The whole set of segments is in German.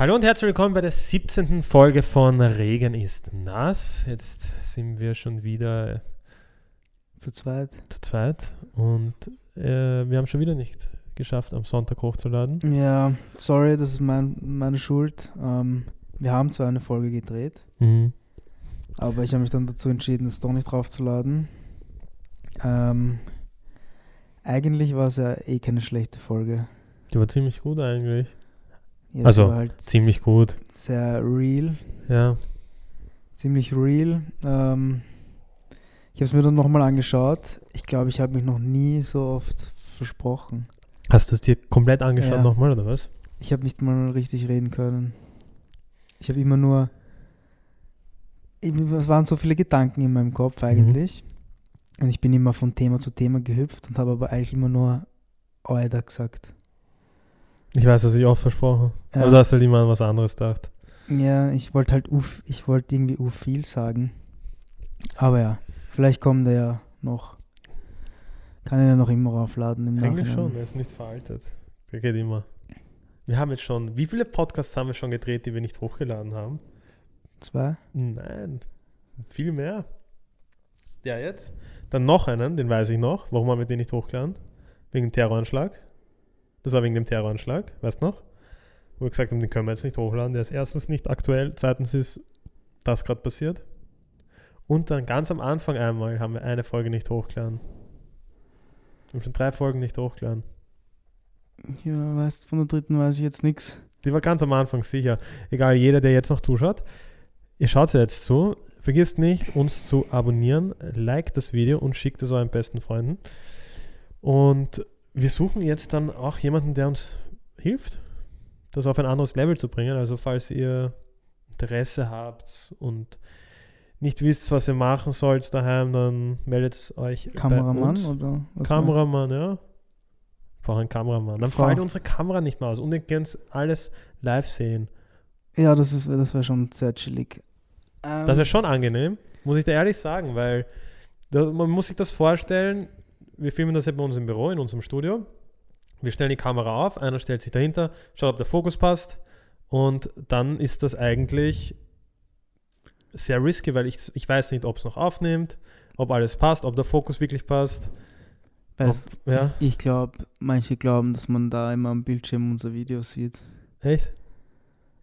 Hallo und herzlich willkommen bei der 17. Folge von Regen ist nass. Jetzt sind wir schon wieder Zu zweit. zu zweit und äh, wir haben schon wieder nicht geschafft, am Sonntag hochzuladen. Ja, sorry, das ist mein, meine Schuld. Ähm, wir haben zwar eine Folge gedreht, Mhm. aber ich habe mich dann dazu entschieden, es doch nicht draufzuladen. Ähm, eigentlich war es ja eh keine schlechte Folge. Die war ziemlich gut eigentlich. Ja, Also- halt Ziemlich gut. sehr real, Ja. ziemlich real. Ähm, ich habe es mir dann nochmal angeschaut. Ich glaube, ich habe mich noch nie so oft versprochen. Hast du es dir komplett angeschaut Ja. nochmal oder was? Ich habe nicht mal richtig reden können. Ich habe immer nur. Es waren so viele Gedanken in meinem Kopf eigentlich. Und ich bin immer von Thema zu Thema gehüpft und habe aber eigentlich immer nur Oida gesagt. Ich weiß, dass ich oft versprochen. Ja. Aber du hast halt immer an was anderes gedacht. Ja, ich wollte halt uf, ich wollte irgendwie u viel sagen. Aber ja, vielleicht kommt er ja noch. Kann er ja noch immer aufladen im Eigentlich Nachhinein. schon, er ist nicht veraltet. Der geht immer. Wir haben jetzt schon, wie viele Podcasts haben wir schon gedreht, die wir nicht hochgeladen haben? Zwei? Nein, viel mehr. Der jetzt. Dann noch einen, den weiß ich noch. Warum haben wir den nicht hochgeladen? Wegen Terroranschlag. Das war wegen dem Terroranschlag, weißt du noch? Wo wir gesagt haben, den können wir jetzt nicht hochladen. Der ist erstens nicht aktuell, zweitens ist das gerade passiert. Und dann ganz am Anfang einmal haben wir eine Folge nicht hochgeladen. Wir haben schon drei Folgen nicht hochgeladen. Ja, weißt von der dritten weiß ich jetzt nichts. Die war ganz am Anfang sicher. Egal, jeder, der jetzt noch zuschaut, ihr schaut ja jetzt zu. Vergisst nicht, uns zu abonnieren, liked das Video und schickt es euren besten Freunden. Und wir suchen jetzt dann auch jemanden, der uns hilft, das auf ein anderes Level zu bringen. Also falls ihr Interesse habt und nicht wisst, was ihr machen sollt daheim, dann meldet euch bei Kameramann uns. oder was Kameramann, ja. Brauche einen Kameramann. Dann Frau. fällt unsere Kamera nicht mehr aus und ihr könnt alles live sehen. Ja, das ist das wäre schon sehr chillig. Ähm, Das wäre schon angenehm, muss ich dir ehrlich sagen, weil da, man muss sich das vorstellen, wir filmen das ja bei uns im Büro, in unserem Studio. Wir stellen die Kamera auf, einer stellt sich dahinter, schaut, ob der Fokus passt und dann ist das eigentlich sehr risky, weil ich, ich weiß nicht, ob es noch aufnimmt, ob alles passt, ob der Fokus wirklich passt. Weißt, Ob, ja, Ich, ich glaube, manche glauben, dass man da immer am Bildschirm unser Video sieht. echt?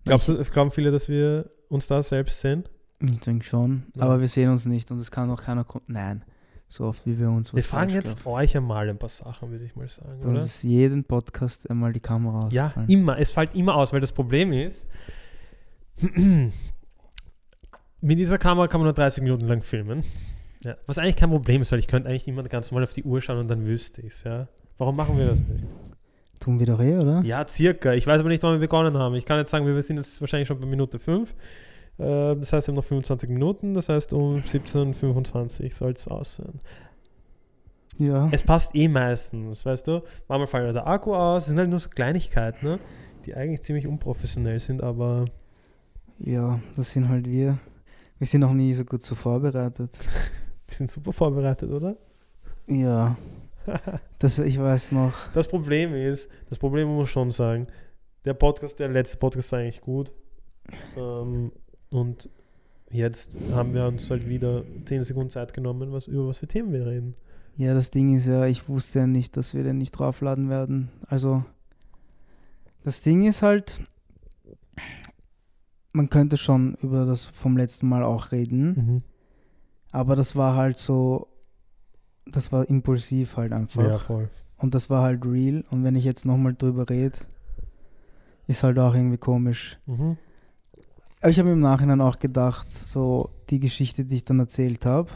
Glaubst du, glauben viele, dass wir uns da selbst sehen? Ich denke schon, Ja. aber wir sehen uns nicht und es kann auch keiner Nein, so oft wie wir uns Wir was fragen falsch jetzt glauben. euch einmal ein paar Sachen, würde ich mal sagen, Bei uns oder? ist jeden Podcast einmal die Kamera Ja, ausgefallen. immer. Es fällt immer aus, weil das Problem ist, mit dieser Kamera kann man nur 30 Minuten lang filmen. Ja, was eigentlich kein Problem ist, weil ich könnte eigentlich immer ganz normal auf die Uhr schauen und dann wüsste ich es. Ja. Warum machen wir das nicht? Tun wir doch eh, oder? Ja, circa. Ich weiß aber nicht, wann wir begonnen haben. Ich kann jetzt sagen, wir sind jetzt wahrscheinlich schon bei Minute 5. Äh, Das heißt, wir haben noch 25 Minuten. Das heißt, um 17.25 Uhr soll es aussehen. Ja. Es passt eh meistens, weißt du? Manchmal fällt der Akku aus. Es sind halt nur so Kleinigkeiten, ne? die eigentlich ziemlich unprofessionell sind, aber Ja, das sind halt wir. Wir sind noch nie so gut so vorbereitet. wir sind super vorbereitet, oder? Ja. Das, ich weiß noch. Das Problem ist, das Problem muss man schon sagen, der Podcast, der letzte Podcast war eigentlich gut. Ähm, und jetzt haben wir uns halt wieder 10 Sekunden Zeit genommen, was, über was für Themen wir reden. Ja, das Ding ist ja, ich wusste ja nicht, dass wir den nicht draufladen werden. Also, das Ding ist halt, man könnte schon über das vom letzten Mal auch reden, Mhm. aber das war halt so, das war impulsiv halt einfach. Ja, voll. Und das war halt real. Und wenn ich jetzt nochmal drüber rede, ist halt auch irgendwie komisch. Mhm. Aber ich habe im Nachhinein auch gedacht, so die Geschichte, die ich dann erzählt habe,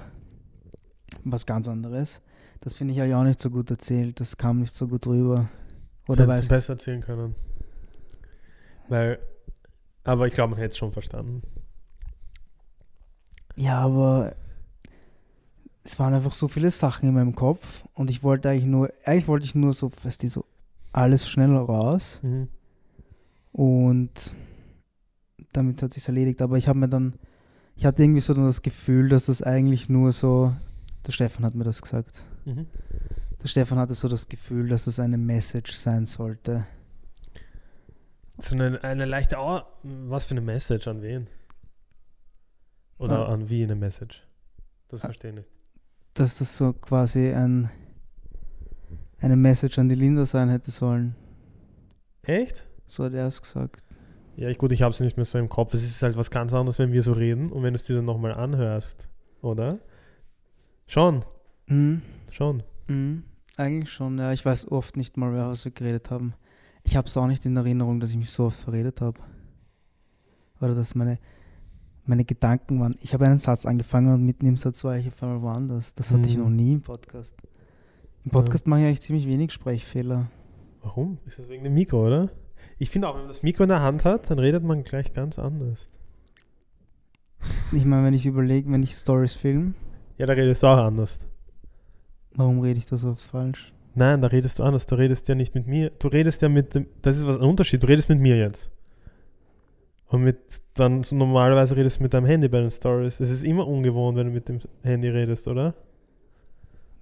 was ganz anderes, das finde ich ja auch nicht so gut erzählt. Das kam nicht so gut rüber. Oder Hättest weiß du besser erzählen können. Weil, aber ich glaube, man hätte es schon verstanden. Ja, aber es waren einfach so viele Sachen in meinem Kopf und ich wollte eigentlich nur, eigentlich wollte ich nur so, weißt du, so alles schneller raus Mhm. und damit hat sich erledigt. Aber ich habe mir dann, ich hatte irgendwie so dann das Gefühl, dass das eigentlich nur so, der Stefan hat mir das gesagt. Mhm. Der Stefan hatte so das Gefühl, dass das eine Message sein sollte. So eine, eine leichte, oh, was für eine Message an wen? Oder Ah. an wie eine Message? Das Ah. verstehe ich nicht. Dass das so quasi ein, eine Message an die Linda sein hätte sollen. Echt? So hat er es gesagt. Ja, ich, gut, ich habe es nicht mehr so im Kopf. Es ist halt was ganz anderes, wenn wir so reden und wenn du es dir dann nochmal anhörst, oder? Schon, Mhm. schon. Mhm. Eigentlich schon, ja. Ich weiß oft nicht mal, wer was wir geredet haben. Ich habe es auch nicht in Erinnerung, dass ich mich so oft verredet habe. Oder dass meine, meine Gedanken waren. Ich habe einen Satz angefangen und mitten im Satz war ich auf einmal woanders. Das hatte ich Mhm. noch nie im Podcast. Im Ja. Podcast mache ich eigentlich ziemlich wenig Sprechfehler. Warum? Ist das wegen dem Mikro, oder? Ich finde auch, wenn man das Mikro in der Hand hat, dann redet man gleich ganz anders. Ich meine, wenn ich überlege, wenn ich Stories film, Ja, da redest du auch anders. warum rede ich da so oft falsch? Nein, da redest du anders. Du redest ja nicht mit mir. Du redest ja mit dem. Das ist was ein Unterschied. Du redest mit mir jetzt. Und mit dann so normalerweise redest du mit deinem Handy bei den Stories. Es ist immer ungewohnt, wenn du mit dem Handy redest, oder?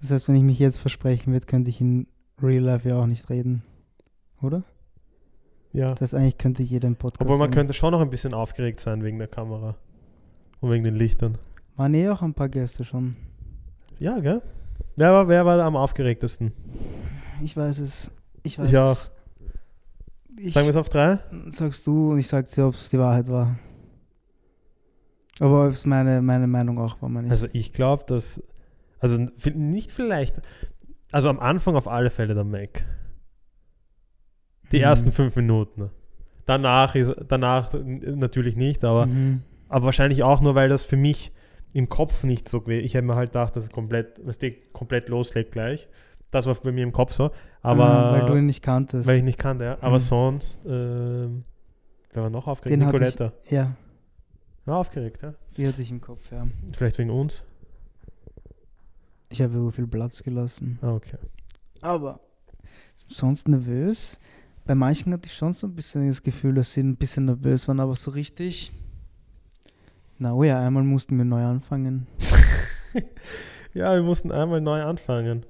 Das heißt, wenn ich mich jetzt versprechen würde, könnte ich in Real Life ja auch nicht reden. Oder? Ja. Das heißt, eigentlich könnte jeder im Podcast. Obwohl man reden. könnte schon noch ein bisschen aufgeregt sein wegen der Kamera. Und wegen den Lichtern. Waren eh auch ein paar Gäste schon. Ja, gell? Wer war, wer war am aufgeregtesten? Ich weiß es. Ich weiß Ich auch. es. Ich, Sagen wir es auf drei? sagst du und ich sag dir, ob es die Wahrheit war. Aber ob es meine, meine Meinung auch war, meine ich. Also ich glaube, dass. Also nicht vielleicht. Also am Anfang auf alle Fälle der Mac. Die Mhm. ersten fünf Minuten. Danach ist danach natürlich nicht, aber, Mhm. aber wahrscheinlich auch nur, weil das für mich im Kopf nicht so gewesen. Ich hätte mir halt gedacht, dass es komplett, dass die komplett loslegt gleich. Das war bei mir im Kopf so. Aber Ah, weil du ihn nicht kanntest. weil ich nicht kannte, ja. Aber Mhm. sonst, ähm, wer war noch aufgeregt? Den hatte ich- Nicoletta. ja, Ja, aufgeregt, ja. die hatte ich im Kopf, ja. Vielleicht wegen uns. Ich habe so viel Platz gelassen. Ah, okay. Aber sonst nervös. Bei manchen hatte ich schon so ein bisschen das Gefühl, dass sie ein bisschen nervös waren, aber so richtig. Na oh ja, einmal mussten wir neu anfangen. Ja, wir mussten einmal neu anfangen.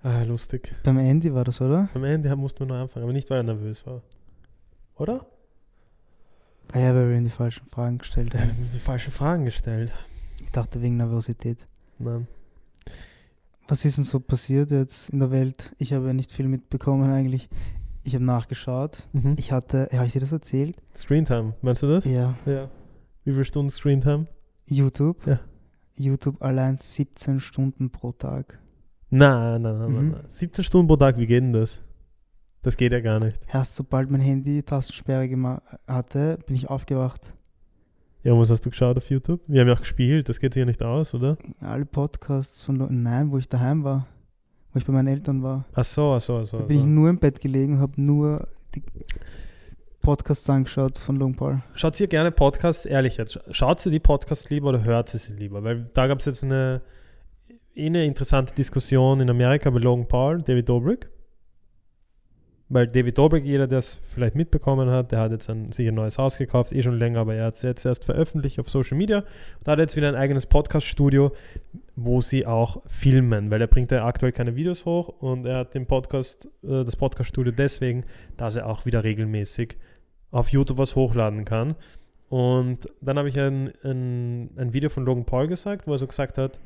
Ah, lustig. Beim Andy war das, oder? Am Ende mussten wir neu anfangen, aber nicht, weil er nervös war. Oder? Ah ja, weil wir ihm die falschen Fragen gestellt Er haben. hat mir die falschen Fragen gestellt. Ich dachte wegen Nervosität. Nein. Was ist denn so passiert jetzt in der Welt? Ich habe ja nicht viel mitbekommen eigentlich. Ich habe nachgeschaut. Mhm. Ich hatte, habe ich dir das erzählt? Screentime, meinst du das? Ja. Ja. Wie viele Stunden Screentime? YouTube. Ja. YouTube allein 17 Stunden pro Tag. Nein, nein, nein, nein, Mhm. nein. 17 Stunden pro Tag, wie geht denn das? Das geht ja gar nicht. Erst sobald mein Handy Tastensperre gema- hatte, bin ich aufgewacht. Ja, was hast du geschaut auf YouTube? Wir haben ja auch gespielt, das geht sich ja nicht aus, oder? Alle Podcasts von Lo- Nein, wo ich daheim war. Wo ich bei meinen Eltern war. Ach so, ach so, ach so. Da bin ich so. nur im Bett gelegen habe nur die Podcasts angeschaut von Long Paul. Schaut ihr gerne Podcasts, ehrlich jetzt, schaut ihr die Podcasts lieber oder hört ihr sie lieber? Weil da gab es jetzt eine, eh eine interessante Diskussion in Amerika bei Logan Paul, David Dobrik. Weil David Dobrik, jeder, der es vielleicht mitbekommen hat, der hat jetzt ein, sich ein neues Haus gekauft, eh schon länger, aber er hat es jetzt erst veröffentlicht auf Social Media. Da hat jetzt wieder ein eigenes Podcast-Studio, wo sie auch filmen, weil er bringt ja aktuell keine Videos hoch und er hat den Podcast, äh, das Podcast-Studio deswegen, dass er auch wieder regelmäßig auf YouTube was hochladen kann. Und dann habe ich ein, ein, ein Video von Logan Paul gesagt, wo er so gesagt hat,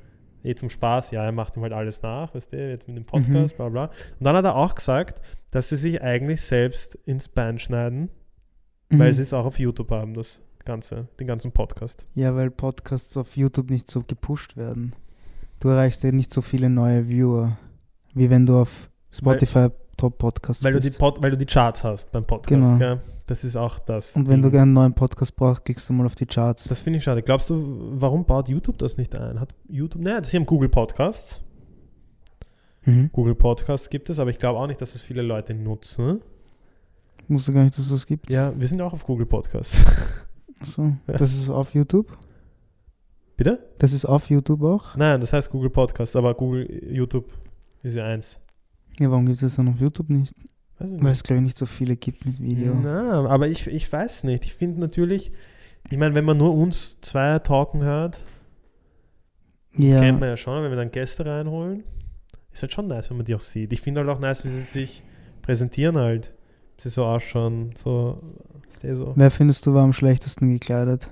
eh zum Spaß, ja, er macht ihm halt alles nach, weißt du, jetzt mit dem Podcast, bla bla. Und dann hat er auch gesagt, dass sie sich eigentlich selbst ins Bein schneiden, weil Mhm. sie es auch auf YouTube haben, das Ganze, den ganzen Podcast. Ja, weil Podcasts auf YouTube nicht so gepusht werden. Du erreichst ja nicht so viele neue Viewer, wie wenn du auf Spotify Top Podcast Weil du, die bist. Pod, weil du die Charts hast beim Podcast, Genau. gell? Das ist auch das. Und wenn du Ding. gerne einen neuen Podcast brauchst, kriegst du mal auf die Charts. Das finde ich schade. Glaubst du, warum baut YouTube das nicht ein? Hat YouTube, naja, sie haben Google Podcasts. Mhm. Google Podcasts gibt es, aber ich glaube auch nicht, dass es viele Leute nutzen. Wusste gar nicht, dass es das gibt. Ja, wir sind auch auf Google Podcasts. So. Ja. Das ist auf YouTube? Bitte? Das ist auf YouTube auch? Nein, das heißt Google Podcasts, aber Google, YouTube ist ja eins. Ja, warum gibt es das dann auf YouTube nicht? Weil es, glaube ich, nicht so viele gibt mit Video. Na, aber ich, ich weiß nicht. Ich finde natürlich, ich meine, wenn man nur uns zwei talken hört, das ja, kennt man ja schon, wenn wir dann Gäste reinholen, ist halt schon nice, wenn man die auch sieht. Ich finde halt auch nice, wie sie sich präsentieren halt. sie so ausschauen, so, eh so. Wer findest du war am schlechtesten gekleidet?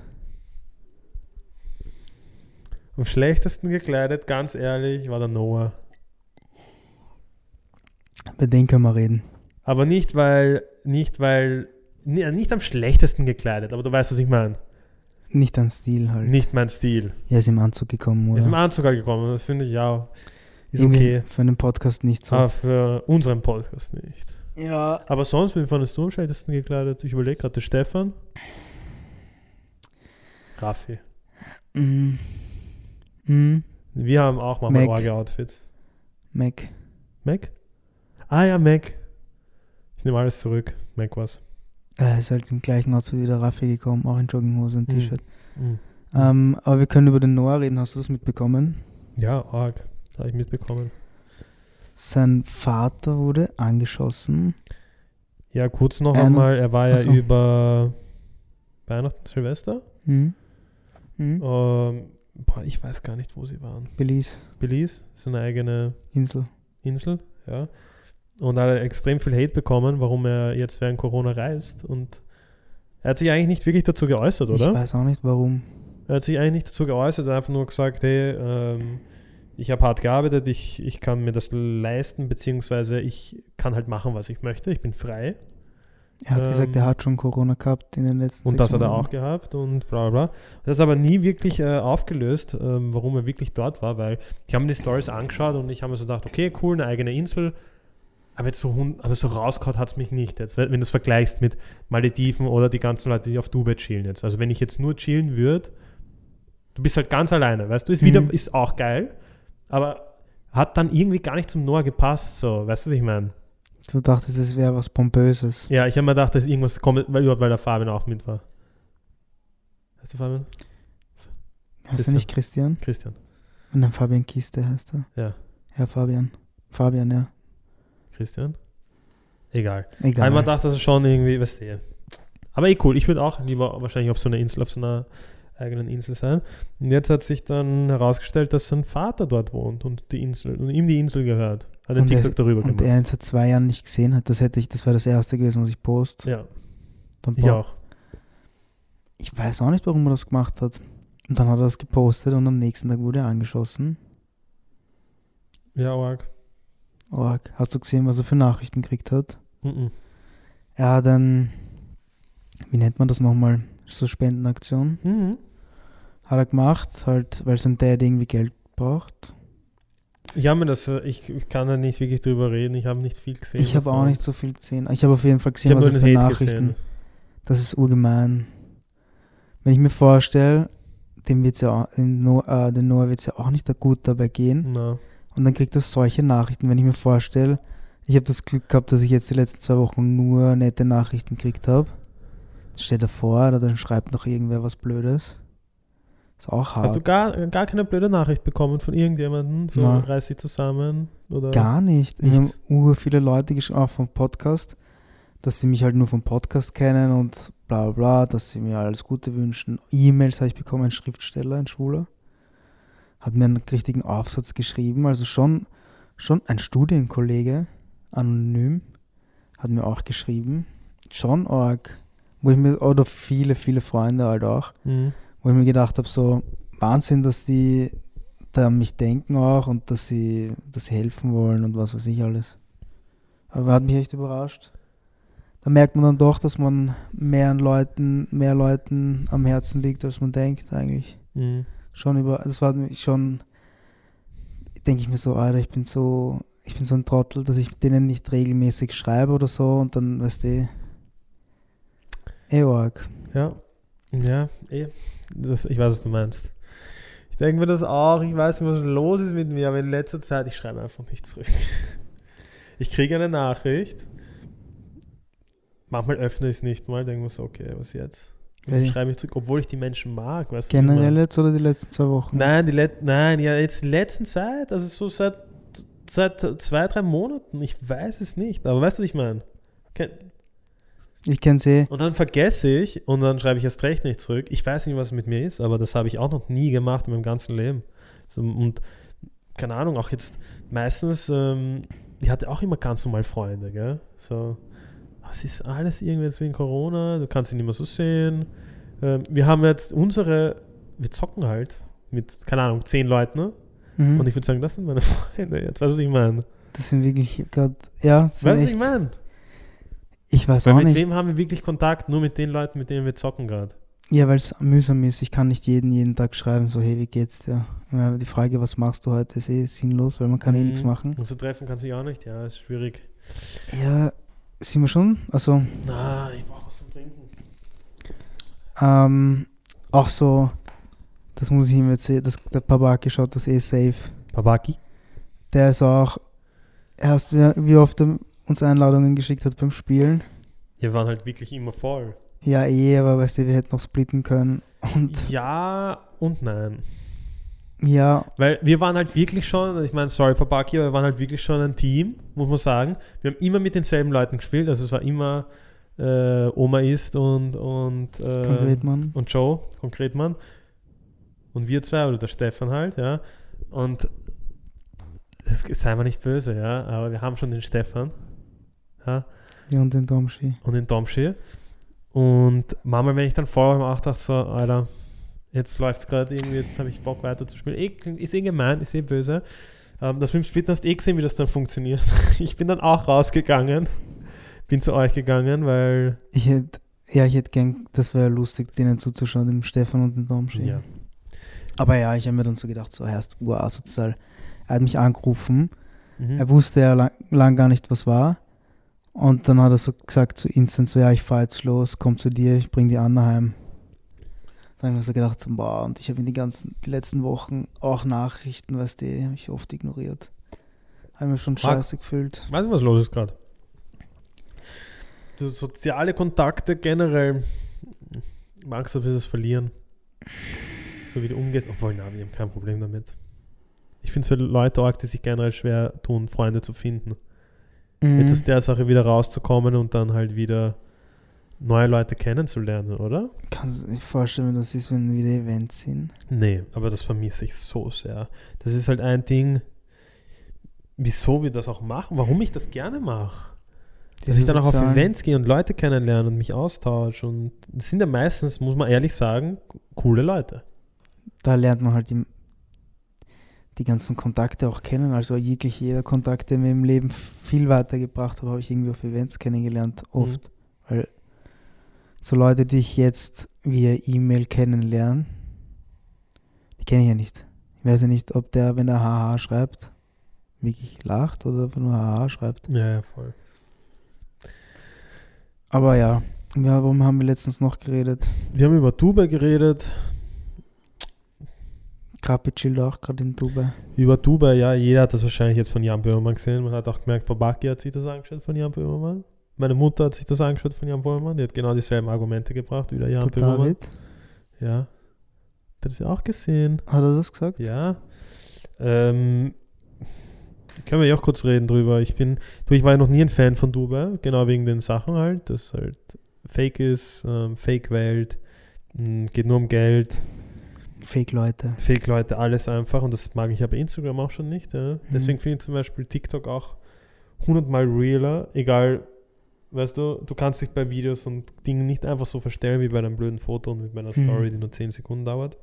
Am schlechtesten gekleidet, ganz ehrlich, war der Noah. Bei denen können wir reden. Aber nicht, weil, nicht, weil, ni- nicht am schlechtesten gekleidet, aber du weißt, was ich meine. Nicht dein Stil halt. Nicht mein Stil. Er ist im Anzug gekommen, oder? Ist im Anzug halt gekommen, das finde ich ja, ist Irgendwie okay. Für einen Podcast nicht so. Aber für unseren Podcast nicht. Ja. Aber sonst, wen fandest du am schlechtesten gekleidet? Ich überlege gerade, Stefan. Raffi. Mm. Mm. Wir haben auch manchmal Mac. Orge-Outfits. Mac. Mac? Ah ja, Mac. Ich nehme alles zurück. Mac was. Er ist halt im gleichen Outfit wie der Raffi gekommen, auch in Jogginghose und Mhm. T-Shirt. Mhm. Ähm, aber wir können über den Noah reden. Hast du das mitbekommen? Ja, arg. Habe ich mitbekommen. Sein Vater wurde angeschossen. Ja, kurz noch Ein- einmal. Er war ja Ach so. über Weihnachten, Silvester. Mhm. Mhm. Ähm, boah, ich weiß gar nicht, wo sie waren. Belize, Belize ist eine eigene Insel. Insel, ja. Und hat er extrem viel Hate bekommen, warum er jetzt während Corona reist. Und er hat sich eigentlich nicht wirklich dazu geäußert, Ich oder? weiß auch nicht warum. Er hat sich eigentlich nicht dazu geäußert, er hat einfach nur gesagt, hey, ähm, ich habe hart gearbeitet, ich, ich kann mir das leisten, beziehungsweise ich kann halt machen, was ich möchte, ich bin frei. Er hat gesagt, Ähm, er hat schon Corona gehabt in den letzten Und das hat er auch gehabt und bla bla bla. Das ist aber nie wirklich äh, aufgelöst, ähm, warum er wirklich dort war, weil ich habe mir die Stories angeschaut und ich habe mir so gedacht, okay, cool, eine eigene Insel. Aber jetzt so, aber so rausgehauen hat es mich nicht jetzt, wenn du es vergleichst mit Malediven oder die ganzen Leute, die auf Dubai chillen jetzt. Also wenn ich jetzt nur chillen würde, du bist halt ganz alleine, weißt du, ist wieder, Mhm. ist auch geil, aber hat dann irgendwie gar nicht zum Noah gepasst, so, weißt du, was ich meine? Du dachtest, es wäre was Pompöses. Ja, ich habe mir gedacht, dass irgendwas kommt, weil, überhaupt weil der Fabian auch mit war. Heißt der Fabian? Heißt Christian. er nicht Christian? Christian. Und dann Fabian Kiste heißt er. Ja. Ja, Fabian. Fabian, ja. Christian? Egal. Egal. Einmal dachte ich schon irgendwie, weißt du. Aber eh cool. Ich würde auch lieber wahrscheinlich auf so einer Insel, auf so einer eigenen Insel sein. Und jetzt hat sich dann herausgestellt, dass sein Vater dort wohnt und die Insel und ihm die Insel gehört. Hat einen Und er TikTok ist- darüber und gemacht. er ihn seit zwei Jahren nicht gesehen hat. Das hätte ich, das wäre das erste gewesen, was ich post. ja, Dann ich auch. Ich weiß auch nicht, warum er das gemacht hat. Und dann hat er das gepostet und am nächsten Tag wurde er angeschossen. Ja, arg. Org. Hast du gesehen, was er für Nachrichten gekriegt hat? Mhm. Er hat ein, wie nennt man das nochmal? So Spendenaktion. Mhm. Hat er gemacht, halt, weil sein Dad irgendwie Geld braucht. Ich habe mir das, äh, ich, ich kann da nicht wirklich drüber reden. Ich habe nicht viel gesehen. Ich habe auch nicht so viel gesehen. Ich habe auf jeden Fall gesehen, was er für Hate Nachrichten. gesehen. Das ist urgemein. Wenn ich mir vorstelle, dem wird's ja auch, dem Noah, äh, Noah wird es ja auch nicht da gut dabei gehen. Na. Und dann kriegt er solche Nachrichten, wenn ich mir vorstelle, ich habe das Glück gehabt, dass ich jetzt die letzten zwei Wochen nur nette Nachrichten gekriegt habe. Stell dir vor, oder dann schreibt noch irgendwer was Blödes. Ist auch hart. Hast du gar, gar keine blöde Nachricht bekommen von irgendjemandem? So, Na. reiß dich zusammen? Oder? Gar nicht. Mir haben ur viele Leute geschrieben, auch vom Podcast, dass sie mich halt nur vom Podcast kennen und bla bla bla, dass sie mir alles Gute wünschen. E-Mails habe ich bekommen, ein Schriftsteller, ein Schwuler. Hat mir einen richtigen Aufsatz geschrieben, also schon, schon ein Studienkollege, anonym, hat mir auch geschrieben. Schon arg. Wo ich mir, oder viele, viele Freunde halt auch, Mhm. wo ich mir gedacht habe, so Wahnsinn, dass die da an mich denken auch und dass sie, dass sie helfen wollen und was weiß ich alles. Aber hat mich echt überrascht. Da merkt man dann doch, dass man mehr an Leuten, mehr Leuten am Herzen liegt, als man denkt eigentlich. Mhm. Schon über, das war mich schon, denke ich mir so, Alter, ich bin so, ich bin so ein Trottel, dass ich denen nicht regelmäßig schreibe oder so und dann, weißt du, eh arg. Ja, ja, eh. Das, ich weiß, was du meinst. Ich denke mir das auch. Ich weiß nicht, was los ist mit mir, aber in letzter Zeit, ich schreibe einfach nicht zurück. Ich kriege eine Nachricht. Manchmal öffne ich es nicht mal, denke mir so, okay, was jetzt? Okay. schreibe ich zurück, obwohl ich die Menschen mag. Weißt du, ich Generell meine? jetzt oder die letzten zwei Wochen? Nein, die Let nein, ja, jetzt die letzten Zeit, also so seit, seit zwei, drei Monaten. Ich weiß es nicht, aber weißt du, was ich meine? Ken- Ich kenne sie. Und dann vergesse ich und dann schreibe ich erst recht nicht zurück. Ich weiß nicht, was mit mir ist, aber das habe ich auch noch nie gemacht in meinem ganzen Leben. So, und keine Ahnung, auch jetzt meistens, ähm, ich hatte auch immer ganz normal Freunde, gell? So, es ist alles irgendwie jetzt wegen Corona, du kannst ihn nicht mehr so sehen. Ähm, wir haben jetzt unsere, wir zocken halt mit, keine Ahnung, zehn Leuten. Ne? Mhm. Und ich würde sagen, das sind meine Freunde jetzt. Weißt du, was ich meine? das sind wirklich gerade, ja, Weißt du, was ich meine? ich weiß Weil auch mit nicht. wem haben wir wirklich Kontakt? Nur mit den Leuten, mit denen wir zocken gerade. Ja, weil es mühsam ist. Ich kann nicht jeden, jeden Tag schreiben, so, hey, wie geht's dir? Ja, die Frage, was machst du heute, ist eh sinnlos, weil man kann eh nichts Mhm. machen. Und so treffen kannst du dich auch nicht. Ja, ist schwierig. Ja, sind wir schon? Also, Na, ich brauche was zum Trinken. ähm, auch so, das muss ich ihm erzählen, das, der Babaki schaut das eh safe. Babaki? Der ist auch, erst wie, wie oft er uns Einladungen geschickt hat beim Spielen. Wir waren halt wirklich immer voll. Ja, eh, aber weißt du, wir hätten noch splitten können. Und Ja und nein. Ja, Weil wir waren halt wirklich schon, ich meine, sorry Babaki, aber wir waren halt wirklich schon ein Team, muss man sagen. Wir haben immer mit denselben Leuten gespielt. Also es war immer äh, Oma ist und, und, äh, Konkretmann. und Joe, Konkretmann. Und wir zwei, oder der Stefan halt, ja. Und das sei mal nicht böse, ja, aber wir haben schon den Stefan. Ja. Ja, und den Domschi. und in Domschir. Und manchmal, wenn ich dann vorher auch dachte, so, Alter, jetzt läuft es gerade irgendwie, jetzt habe ich Bock weiter zu spielen. Eh, ist eh gemein, ist eh böse. Ähm, das mit dem Splitten hast du eh gesehen, wie das dann funktioniert. Ich bin dann auch rausgegangen, bin zu euch gegangen, weil. Ich hätte, ja, ich hätte gern, das wäre lustig, denen zuzuschauen, dem Stefan und dem Domschi. Ja. Aber ja, ich habe mir dann so gedacht, so, er ist urasozial. Er hat mich angerufen, Mhm. er wusste ja lang, lang gar nicht, was war. Und dann hat er so gesagt, so instant, so, ja, ich fahr jetzt los, komm zu dir, ich bring die Anna heim. Dann habe ich mir so gedacht, so, boah, und ich habe in die ganzen, die letzten Wochen auch Nachrichten, weißt du, habe ich oft ignoriert. Habe mir schon Max. scheiße gefühlt. Weißt du, was los ist gerade? Soziale Kontakte generell. Magst du das verlieren? So wie du umgehst. Obwohl, na, wir haben kein Problem damit. Ich finde es für Leute arg, die sich generell schwer tun, Freunde zu finden. Mhm. Jetzt aus der Sache wieder rauszukommen und dann halt wieder neue Leute kennenzulernen, oder? Kannst du dir vorstellen, wie das ist, wenn wieder Events sind? Nee, aber das vermisse ich so sehr. Das ist halt ein Ding, wieso wir das auch machen, warum ich das gerne mache. Dass ich dann auch auf Events gehe und Leute kennenlerne und mich austausche. Und das sind ja meistens, muss man ehrlich sagen, coole Leute. da lernt man halt die, die ganzen Kontakte auch kennen. Also jegliche jeder Kontakt, der mir im Leben viel weitergebracht hat, habe ich irgendwie auf Events kennengelernt, oft. Weil so Leute, die ich jetzt via E-Mail kennenlerne, die kenne ich ja nicht. Ich weiß ja nicht, ob der, wenn er haha schreibt, wirklich lacht oder nur haha schreibt. Ja, ja, voll. Aber ja, ja, warum haben wir letztens noch geredet? Wir haben über Dubai geredet. Krapi chillt auch gerade in Dubai. Über Dubai, ja, jeder hat das wahrscheinlich jetzt von Jan Böhmermann gesehen. Man hat auch gemerkt, Babaki hat sich das angeschaut von Jan Böhmermann. Meine Mutter hat sich das angeschaut von Jan Böhmermann. Die hat genau dieselben Argumente gebracht wie der Jan Der Böhmermann. David, Ja. Der hat ja auch gesehen. hat er das gesagt? Ja. Ähm, können wir ja auch kurz reden drüber. Ich bin, du, ich war ja noch nie ein Fan von Dubai, genau wegen den Sachen halt, das halt fake ist, ähm, Fake-Welt, mh, geht nur um Geld, Fake-Leute. Fake-Leute, alles einfach und das mag ich ja bei Instagram auch schon nicht. Ja. Deswegen finde ich zum Beispiel TikTok auch hundertmal realer, egal, weißt du, du kannst dich bei Videos und Dingen nicht einfach so verstellen wie bei einem blöden Foto und mit meiner Mhm. Story, die nur 10 Sekunden dauert.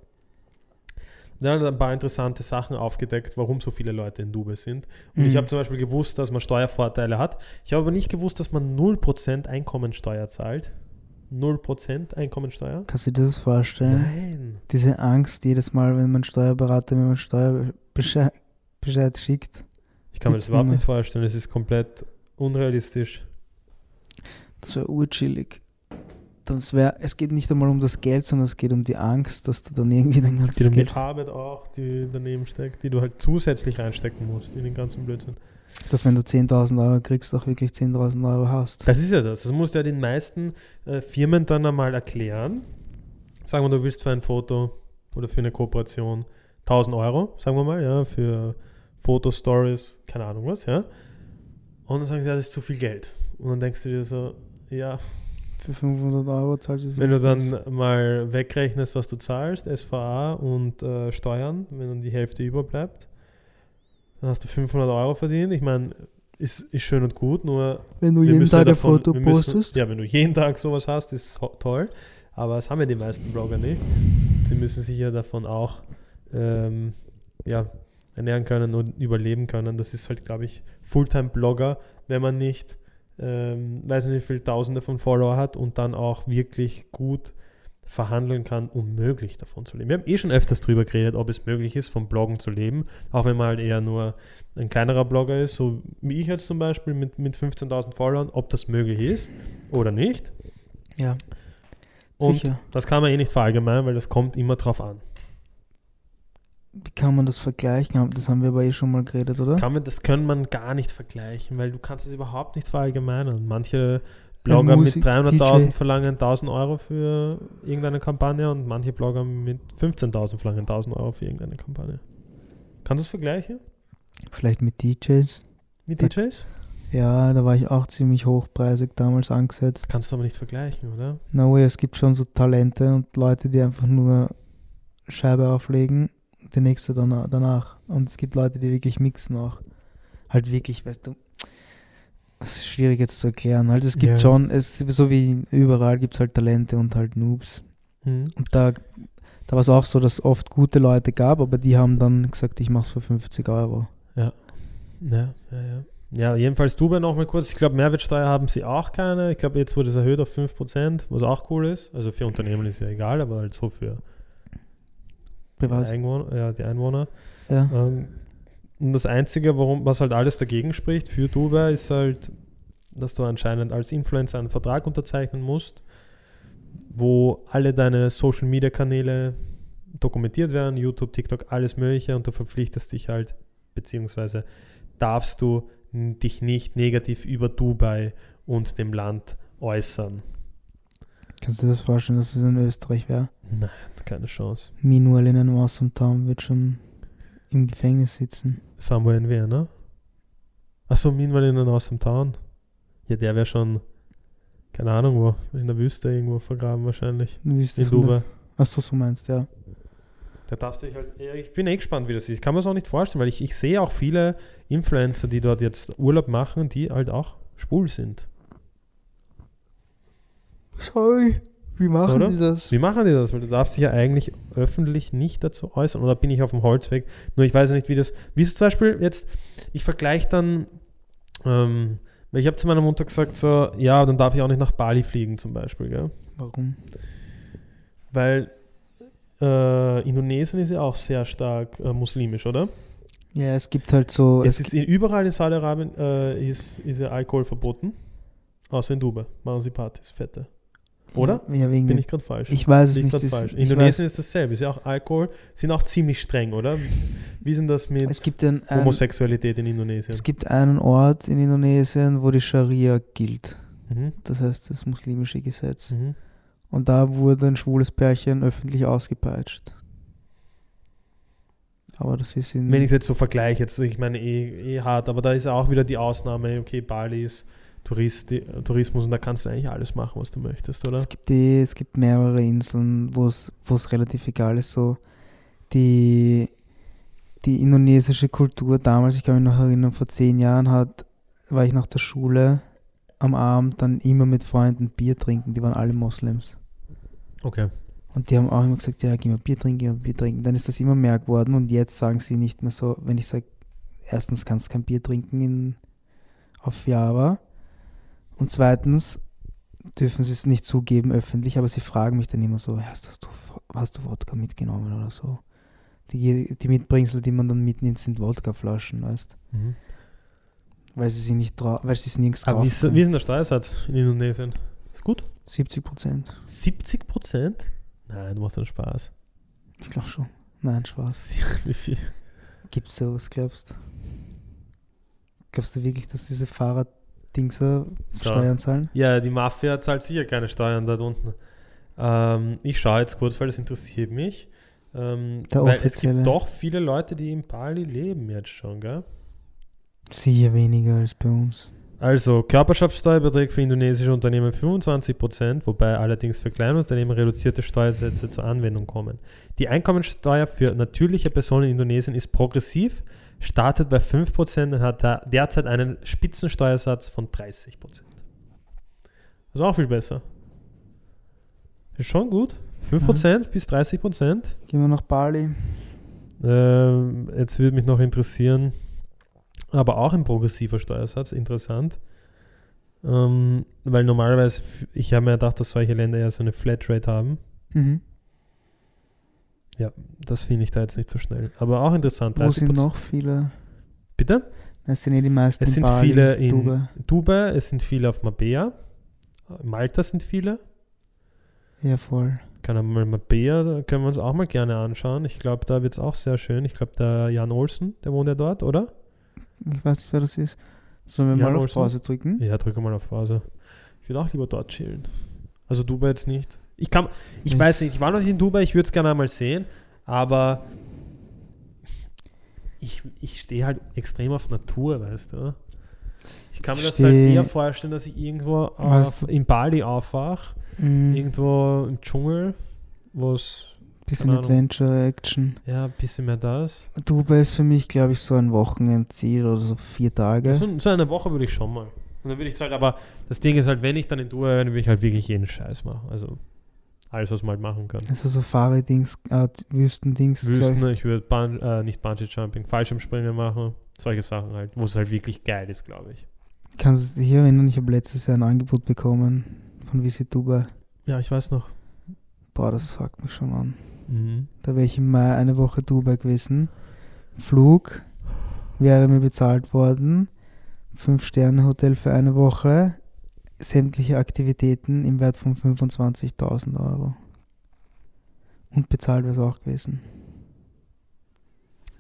Dann hat er ein paar interessante Sachen aufgedeckt, warum so viele Leute in Dubai sind. Und ich Mhm. habe zum Beispiel gewusst, dass man Steuervorteile hat. Ich habe aber nicht gewusst, dass man 0% Einkommensteuer zahlt. 0% Einkommensteuer? Kannst du dir das vorstellen? Nein. Diese Angst jedes Mal, wenn man Steuerberater mir einen Steuerbescheid Bescheid schickt. Ich kann mir das überhaupt nicht vorstellen. Es ist komplett unrealistisch. Das wäre urchillig. Das wär, es geht nicht einmal um das Geld, sondern es geht um die Angst, dass du dann irgendwie dein Die ganzes du Geld. mit Arbeit auch, die daneben steckt, die du halt zusätzlich reinstecken musst in den ganzen Blödsinn. Dass wenn du 10.000 Euro kriegst, auch wirklich 10.000 Euro hast. Das ist ja das. Das musst du ja den meisten äh, Firmen dann einmal erklären. Sagen wir, du willst für ein Foto oder für eine Kooperation 1000 Euro, sagen wir mal, ja, für Fotostories, keine Ahnung was, ja. Und dann sagen sie, ja, das ist zu viel Geld. Und dann denkst du dir so, ja, Für 500 Euro zahlst du wenn du dann mal wegrechnest, was du zahlst, SVA und äh, Steuern, wenn dann die Hälfte überbleibt, dann hast du 500 Euro verdient. Ich meine, ist, ist schön und gut, nur Wenn du jeden Tag ja ein davon- Foto müssen, postest. Ja, wenn du jeden Tag sowas hast, ist toll. Aber das haben ja die meisten Blogger nicht. Sie müssen sich ja davon auch ähm, ja, ernähren können und überleben können. Das ist halt, glaube ich, Fulltime-Blogger, wenn man nicht, ähm, weiß nicht, wie viele Tausende von Follower hat und dann auch wirklich gut verhandeln kann, um möglich davon zu leben. Wir haben eh schon öfters darüber geredet, ob es möglich ist, vom Bloggen zu leben, auch wenn man halt eher nur ein kleinerer Blogger ist, so wie ich jetzt zum Beispiel mit, mit 15.000 Followern, ob das möglich ist oder nicht. Ja, Und sicher. das kann man eh nicht verallgemeinern, weil das kommt immer drauf an. Wie kann man das vergleichen? Das haben wir aber eh schon mal geredet, oder? Kann man, das kann man gar nicht vergleichen, weil du kannst es überhaupt nicht verallgemeinern. Manche Blogger Musik- mit 300.000 DJ. verlangen 1000 Euro für irgendeine Kampagne und manche Blogger mit 15.000 verlangen 1000 Euro für irgendeine Kampagne. Kannst du es vergleichen Vielleicht mit DJs. mit Da- DJs? Ja, da war ich auch ziemlich hochpreisig damals angesetzt. Kannst du aber nicht vergleichen, oder? Na no, es gibt schon so Talente und Leute, die einfach nur Scheibe auflegen, die nächste dann, danach. Und es gibt Leute, die wirklich mixen auch. Halt wirklich, weißt du, das ist schwierig jetzt zu erklären. Halt, es gibt Ja. schon, es so wie überall gibt es halt Talente und halt Noobs. Hm. Und da, da war es auch so, dass es oft gute Leute gab, aber die haben dann gesagt, ich mach's für 50 Euro. Ja, ja, ja. Ja, jedenfalls Dubai noch mal kurz. Ich glaube, Mehrwertsteuer haben sie auch keine. Ich glaube, jetzt wurde es erhöht auf 5%, was auch cool ist. Also für Unternehmen ist ja egal, aber halt so für die Privat. Einwohner. Ja, die Einwohner. Ja. Ähm, und das Einzige, warum, was halt alles dagegen spricht für Dubai, ist halt, dass du anscheinend als Influencer einen Vertrag unterzeichnen musst, wo alle deine Social Media Kanäle dokumentiert werden, YouTube, TikTok, alles Mögliche und du verpflichtest dich halt, beziehungsweise darfst du dich nicht negativ über Dubai und dem Land äußern. Kannst du dir das vorstellen, dass es in Österreich wäre? Nein, keine Chance. Minuel in einem Awesome Town wird schon im Gefängnis sitzen. Somewhere in Vienna. Achso, Meanwhile in aus dem Town. Ja, der wäre schon, keine Ahnung wo, in der Wüste irgendwo vergraben wahrscheinlich. Du wirst In Dubai. Achso, so meinst ja. Da darfst du dich halt, ja, ich bin eh gespannt, wie das ist. Ich kann mir das auch nicht vorstellen, weil ich, ich sehe auch viele Influencer, die dort jetzt Urlaub machen, die halt auch schwul sind. Sorry. Wie machen Oder? die das? Wie machen die das? Weil du darfst dich ja eigentlich öffentlich nicht dazu äußern. Oder bin ich auf dem Holzweg? Nur ich weiß ja nicht, wie das. Wie ist es zum Beispiel jetzt, ich vergleiche dann, ähm, weil ich habe zu meiner Mutter gesagt, so, ja, dann darf ich auch nicht nach Bali fliegen zum Beispiel, gell? Warum? Weil äh, Indonesien ist ja auch sehr stark äh, muslimisch, oder? Ja, es gibt halt so. Es Es ist in, überall in Saudi-Arabien äh, ist, ist ja Alkohol verboten. Außer in Dubai. Machen sie Partys, fette. Oder? Ja, wegen Bin ich gerade falsch? ich weiß es Liegt nicht. falsch. ich Indonesien weiß, ist dasselbe. Ist ja auch Alkohol. Sind auch ziemlich streng, oder? Wie, wie sind das mit es gibt ein, ein, Homosexualität in Indonesien? es gibt einen Ort in Indonesien, wo die Scharia gilt. Mhm. Das heißt das muslimische Gesetz. Mhm. Und da wurde ein schwules Pärchen öffentlich ausgepeitscht. Aber das ist in. Wenn ich es jetzt so vergleiche, jetzt, ich meine eh, eh hart, aber da ist auch wieder die Ausnahme, okay, Bali ist Touristi Tourismus und da kannst du eigentlich alles machen, was du möchtest, oder? Es gibt, die, es gibt mehrere Inseln, wo es wo es relativ egal ist. So die, die indonesische Kultur damals, ich kann mich noch erinnern, vor zehn Jahren hat, war ich nach der Schule am Abend dann immer mit Freunden Bier trinken. Die waren alle Moslems. Okay. Und die haben auch immer gesagt, ja, geh mal Bier trinken, geh mal Bier trinken. Dann ist das immer mehr geworden und jetzt sagen sie nicht mehr so, wenn ich sage, erstens kannst du kein Bier trinken in, auf Java und zweitens dürfen sie es nicht zugeben öffentlich, aber sie fragen mich dann immer so, hast, du, hast du Wodka mitgenommen oder so? Die, die Mitbringsel, die man dann mitnimmt, sind Wodkaflaschen, weißt Mhm. Weil sie sie nicht weil sie es nirgends Aber wie kaufen ist, wie ist denn der Steuersatz in Indonesien? Ist gut? 70 Prozent. 70 Prozent? Nein, du machst dann Spaß. Ich glaube schon. Nein, Spaß. Wie viel? Gibt's sowas, glaubst du? Glaubst du wirklich, dass diese Fahrraddingser So. Steuern zahlen? Ja, die Mafia zahlt sicher keine Steuern dort unten. Ähm, ich schaue jetzt kurz, weil das interessiert mich. Ähm, weil es gibt doch viele Leute, die in Bali leben jetzt schon, gell? Sicher weniger als bei uns. Also, Körperschaftssteuer beträgt für indonesische Unternehmen 25%, wobei allerdings für Kleinunternehmen reduzierte Steuersätze zur Anwendung kommen. Die Einkommensteuer für natürliche Personen in Indonesien ist progressiv. Startet bei 5% und hat da derzeit einen Spitzensteuersatz von 30%. Also auch viel besser. Ist schon gut. 5% bis 30%. Gehen wir nach Bali. Ähm, jetzt würde mich noch interessieren, aber auch ein progressiver Steuersatz, interessant. Ähm, weil normalerweise, ich habe mir gedacht, dass solche Länder ja so eine Flatrate haben. Mhm. Ja, das finde ich da jetzt nicht so schnell. Aber auch interessant. Wo sind 30%. noch viele? Bitte? Es sind eh die meisten Es in sind Bali, viele in Dubai. Dubai, es sind viele auf Mabea. Malta sind viele. Ja, voll. Kann man mal Mabea, da können wir uns auch mal gerne anschauen. Ich glaube, da wird es auch sehr schön. Ich glaube, der Jan Olsen, der wohnt ja dort, oder? Ich weiß nicht, wer das ist. Sollen wir Ja, mal auf Olsen. Pause drücken? Ja, drücke mal auf Pause. Ich würde auch lieber dort chillen. Also Dubai jetzt nicht. Ich kann, ich Es- weiß nicht, ich war noch nicht in Dubai, ich würde es gerne einmal sehen, aber ich, ich stehe halt extrem auf Natur, weißt du. Ich kann mir das halt eher vorstellen, dass ich irgendwo auf, in Bali aufwache, Mhm. irgendwo im Dschungel, wo es, Bisschen. Adventure, Action. ja, ein bisschen mehr das. Dubai ist für mich, glaube ich, so ein Wochenendziel oder so vier Tage. So, so eine Woche würde ich schon mal. Und dann würde ich halt, aber das Ding ist halt, wenn ich dann in Dubai dann würde ich halt wirklich jeden Scheiß machen. Also alles, was man halt machen kann. Also Safari-Dings, äh, Wüstendings, Wüsten, ich würde Bahn, äh, nicht Bungee Jumping, Fallschirmspringen machen. Solche Sachen halt, wo es halt wirklich geil ist, glaube ich. ich. Kannst du dich erinnern, ich habe letztes Jahr ein Angebot bekommen von Visit Dubai. Ja, ich weiß noch. Boah, das fuckt mich schon an. Mhm. Da wäre ich im Mai eine Woche Dubai gewesen. Flug wäre mir bezahlt worden. Fünf-Sterne-Hotel für eine Woche. Sämtliche Aktivitäten im Wert von 25.000 Euro. Und bezahlt wäre es auch gewesen.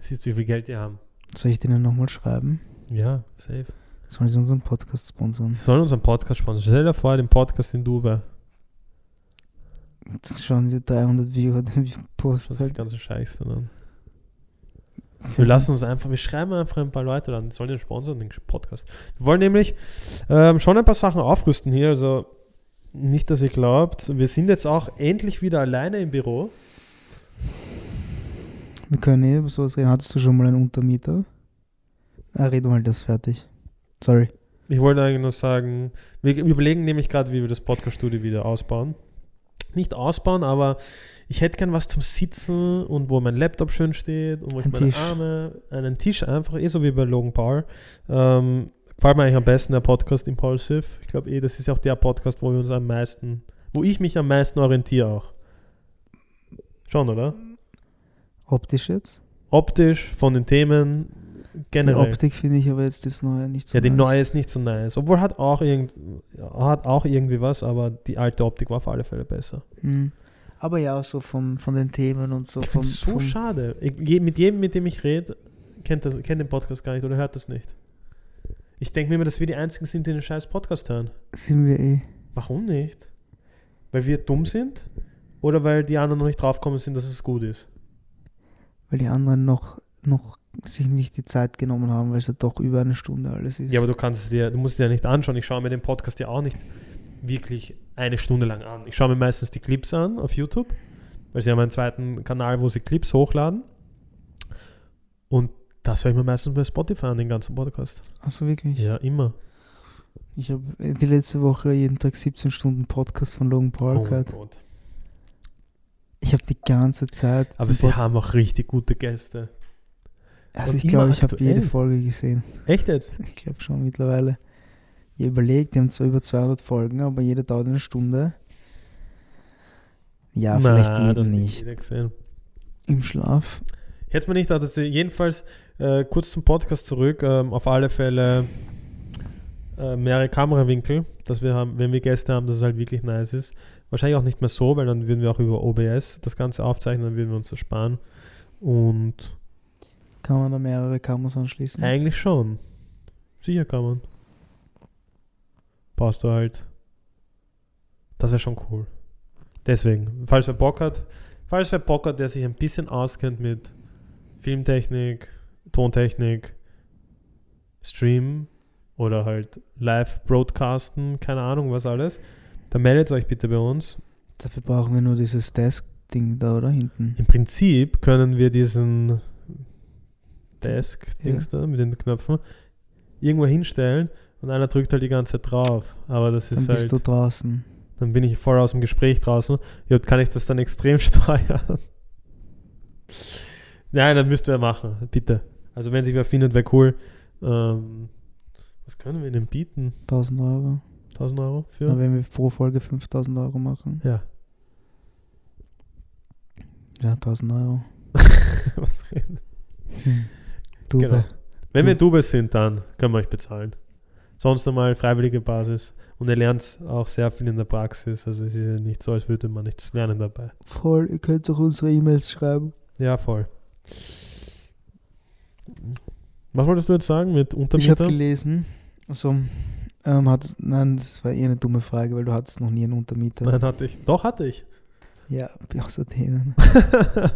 Siehst du, wie viel Geld die haben? Soll ich denen nochmal schreiben? Ja, safe. Sollen sie unseren Podcast sponsern? Sie sollen unseren Podcast sponsern. Stell dir vor, den Podcast in Dubai. Das schauen diese 300 Viewer den Post Das ist die halt. ganze Scheiße dann. Wir lassen uns einfach, wir schreiben einfach ein paar Leute dann, die sollen den sponsern, den Podcast. Wir wollen nämlich ähm, schon ein paar Sachen aufrüsten hier. Also nicht, dass ihr glaubt, wir sind jetzt auch endlich wieder alleine im Büro. Wir können eh über sowas reden. Hattest du schon mal einen Untermieter? Ah, reden wir halt das fertig. Sorry. Ich wollte eigentlich nur sagen, wir überlegen nämlich gerade, wie wir das Podcast-Studio wieder ausbauen. Nicht ausbauen, aber ich hätte gern was zum Sitzen und wo mein Laptop schön steht und wo ich Ein meine Tisch. Arme, einen Tisch einfach, eh so wie bei Logan Paul. Ähm, gefällt mir eigentlich am besten der Podcast Impulsive. Ich glaube eh, das ist auch der Podcast, wo wir uns am meisten, wo ich mich am meisten orientiere auch. Schon, oder? Optisch jetzt? Optisch, von den Themen, generell. Die Optik finde ich aber jetzt das Neue nicht so Ja, die nice. neue ist nicht so nice. Obwohl hat auch, irgend, hat auch irgendwie was, aber die alte Optik war auf alle Fälle besser. Mhm. Aber ja, so vom, von den Themen und so. Ich vom, so vom, schade. Ich, je, mit jedem, mit dem ich rede, kennt, das, kennt den Podcast gar nicht oder hört das nicht. Ich denke mir immer, dass wir die Einzigen sind, die den scheiß Podcast hören. Sind wir eh. Warum nicht? Weil wir dumm sind? Oder weil die anderen noch nicht draufgekommen sind, dass es gut ist? Weil die anderen noch, noch sich nicht die Zeit genommen haben, weil es ja doch über eine Stunde alles ist. Ja, aber du kannst es dir, du musst es dir ja nicht anschauen. Ich schaue mir den Podcast ja auch nicht wirklich eine Stunde lang an. Ich schaue mir meistens die Clips an auf YouTube, weil sie haben einen zweiten Kanal, wo sie Clips hochladen. Und das höre ich mir meistens bei Spotify an, den ganzen Podcast. Achso, wirklich? Ja, immer. Ich habe die letzte Woche jeden Tag 17 Stunden Podcast von Logan Paul Oh gehört. Ich habe die ganze Zeit. Aber sie Pod- haben auch richtig gute Gäste. Also und ich glaube, ich habe jede Folge gesehen. Echt jetzt? Ich glaube schon mittlerweile. Ihr überlegt, die haben zwar über 200 Folgen, aber jede dauert eine Stunde. Ja, vielleicht Na, jeden das nicht. Im Schlaf. Hätte mir nicht gedacht, dass sie jedenfalls äh, kurz zum Podcast zurück, ähm, auf alle Fälle äh, mehrere Kamerawinkel, dass wir haben, wenn wir Gäste haben, dass es halt wirklich nice ist. Wahrscheinlich auch nicht mehr so, weil dann würden wir auch über OBS das Ganze aufzeichnen, dann würden wir uns das sparen. Und Kann man da mehrere Kameras anschließen? eigentlich schon. Sicher kann man. Brauchst du halt. Das wäre schon cool. Deswegen, falls wer Bock hat, falls wer Bock hat, der sich ein bisschen auskennt mit Filmtechnik, Tontechnik, Stream oder halt Live-Broadcasten, keine Ahnung was alles, dann meldet euch bitte bei uns. Dafür brauchen wir nur dieses Desk-Ding da, oder? Hinten. Im Prinzip können wir diesen Desk-Dings da mit den Knöpfen, irgendwo hinstellen und einer drückt halt die ganze Zeit drauf. Aber das Dann ist bist halt, du draußen. dann bin ich voll aus dem Gespräch draußen. Ja, kann ich das dann extrem steuern? Nein, das müsst ihr machen, bitte. Also wenn sich wer findet, wäre cool. Ähm, was können wir denn bieten? 1000 Euro. 1000 Euro für? Na, wenn wir pro Folge 5000 Euro machen. ja. Ja, 1000 Euro. was reden? Hm. Du, Genau. Wenn Du- wir Dubes sind, dann können wir euch bezahlen. Sonst einmal freiwillige Basis. Und ihr lernt auch sehr viel in der Praxis. Also es ist ja nicht so, als würde man nichts lernen dabei. voll, ihr könnt auch unsere E-Mails schreiben. Ja, voll. Was wolltest du jetzt sagen mit Ich habe Untermieter? gelesen, also, ähm, hat, nein, das war eher eine dumme Frage, weil du hattest noch nie einen Untermieter. Nein, hatte ich. Doch, hatte ich. Ja, außer denen.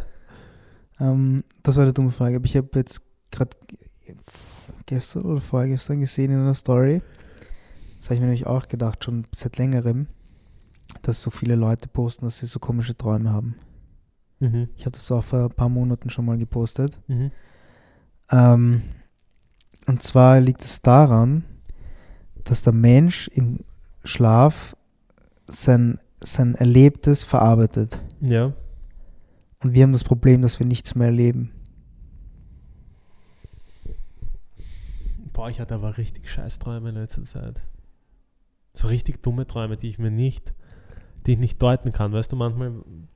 ähm, das war eine dumme Frage, aber ich habe jetzt gerade gestern oder vorgestern gesehen in einer Story, das habe ich mir nämlich auch gedacht, schon seit längerem, dass so viele Leute posten, dass sie so komische Träume haben. mhm. Ich habe das auch vor ein paar Monaten schon mal gepostet. Mhm. Ähm, und zwar liegt es daran, dass der Mensch im Schlaf sein, sein Erlebtes verarbeitet. Ja. Und wir haben das Problem, dass wir nichts mehr erleben. Boah, ich hatte aber richtig scheiß Träume in letzter Zeit. So richtig dumme Träume, die ich mir nicht, die ich nicht deuten kann. Weißt du, manchmal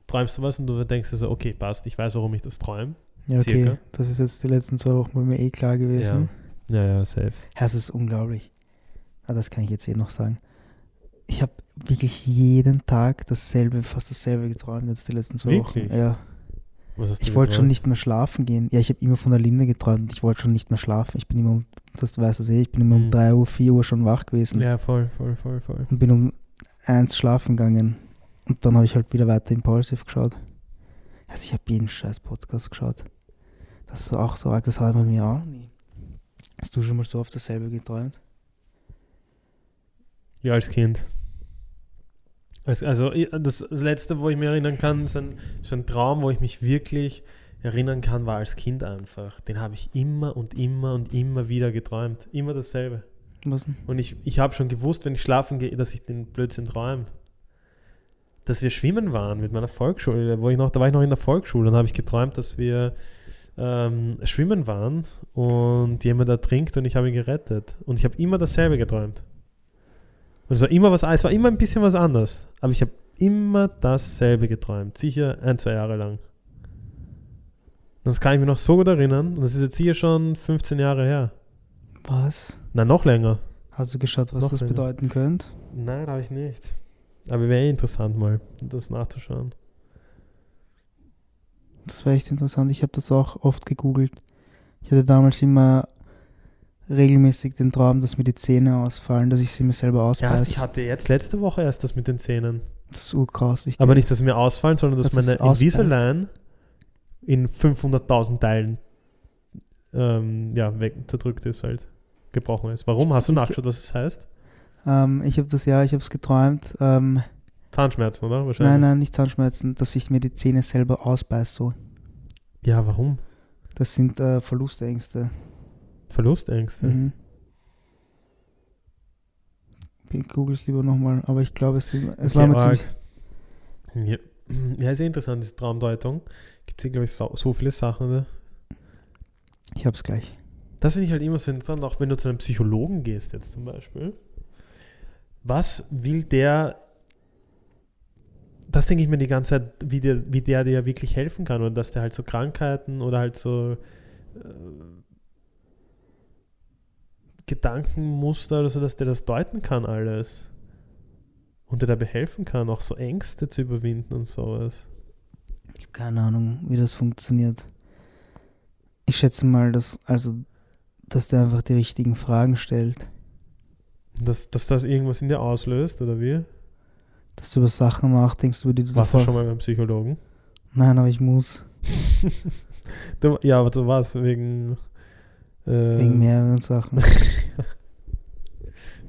träumst du was und du denkst dir so, okay, passt, ich weiß, warum ich das träume. Ja, okay. Circa. Das ist jetzt die letzten zwei Wochen bei mir eh klar gewesen. Ja, ja, safe. Ja, es ist unglaublich. Ah, das kann ich jetzt eh noch sagen. Ich habe wirklich jeden Tag dasselbe, fast dasselbe geträumt jetzt die letzten zwei Wirklich? Wochen. Ja. Ich wollte schon nicht mehr schlafen gehen. Ja, ich habe immer von der Linde geträumt und ich wollte schon nicht mehr schlafen. Ich bin immer um, das weißt du eh, ich bin immer um Mhm. 3 Uhr, 4 Uhr schon wach gewesen Ja, voll, voll, voll, voll. und bin um 1 schlafen gegangen. Und dann habe ich halt wieder weiter Impulsive geschaut. Also ich habe jeden scheiß Podcast geschaut. Das ist auch so arg, das hat man mir auch nie. Hast du schon mal so oft dasselbe geträumt? Ja, als Kind. Als, also das, letzte, wo ich mich erinnern kann, ist ein, ist ein Traum, wo ich mich wirklich erinnern kann, war als Kind einfach. Den habe ich immer und immer und immer wieder geträumt. Immer dasselbe. Was? Und ich, ich habe schon gewusst, wenn ich schlafen gehe, dass ich den Blödsinn träume. Dass wir schwimmen waren mit meiner Volksschule, wo ich noch, da war ich noch in der Volksschule und habe ich geträumt, dass wir ähm, schwimmen waren und jemand ertrinkt und ich habe ihn gerettet. Und ich habe immer dasselbe geträumt. War immer was, es war immer ein bisschen was anderes. Aber ich habe immer dasselbe geträumt. Sicher ein, zwei Jahre lang. Das kann ich mir noch so gut erinnern. Und das ist jetzt sicher schon 15 Jahre her. Was? Na, noch länger. Hast du geschaut, was Noch das länger. bedeuten könnte? Nein, habe ich nicht. Aber wäre interessant mal, das nachzuschauen. Das wäre echt interessant. Ich habe das auch oft gegoogelt. Ich hatte damals immer regelmäßig den Traum, dass mir die Zähne ausfallen, dass ich sie mir selber Ja, ausbeiße. ich hatte jetzt letzte Woche erst das mit den Zähnen. das ist urgrauslich. Aber nicht, dass sie mir ausfallen, sondern dass Dass meine. Invisalign in 500.000 Teilen ähm, ja, weg, zerdrückt ist halt. Gebrochen ist. Warum? Hast du nachgeschaut, was es heißt? Ähm, ich habe das ja, ich habe es geträumt. Ähm, Zahnschmerzen, oder? Wahrscheinlich. nein, nein, nicht Zahnschmerzen, dass ich mir die Zähne selber ausbeiße. So. Ja, warum? Das sind äh, Verlustängste. Verlustängste. Mhm. Ich google es lieber nochmal, aber ich glaube, es, es Okay, war mir ziemlich. Ja. ja, ist eh interessant, diese Traumdeutung. Gibt es hier, glaube ich, so, so viele Sachen. Ne? Ich habe es gleich. Das finde ich halt immer so interessant, auch wenn du zu einem Psychologen gehst jetzt zum Beispiel. Was will der, das denke ich mir die ganze Zeit, wie der, wie der dir wirklich helfen kann oder dass der halt so Krankheiten oder halt so äh, Gedankenmuster oder so, dass der das deuten kann alles. Und der dabei helfen kann, auch so Ängste zu überwinden und sowas. Ich habe keine Ahnung, wie das funktioniert. Ich schätze mal, dass, also, dass der einfach die richtigen Fragen stellt. Dass, dass das irgendwas in dir auslöst, oder wie? Dass du über Sachen nachdenkst, über die du Warst du schon mal beim Psychologen? Nein, aber ich muss. Du, ja, aber du warst wegen. Äh, Wegen mehreren Sachen.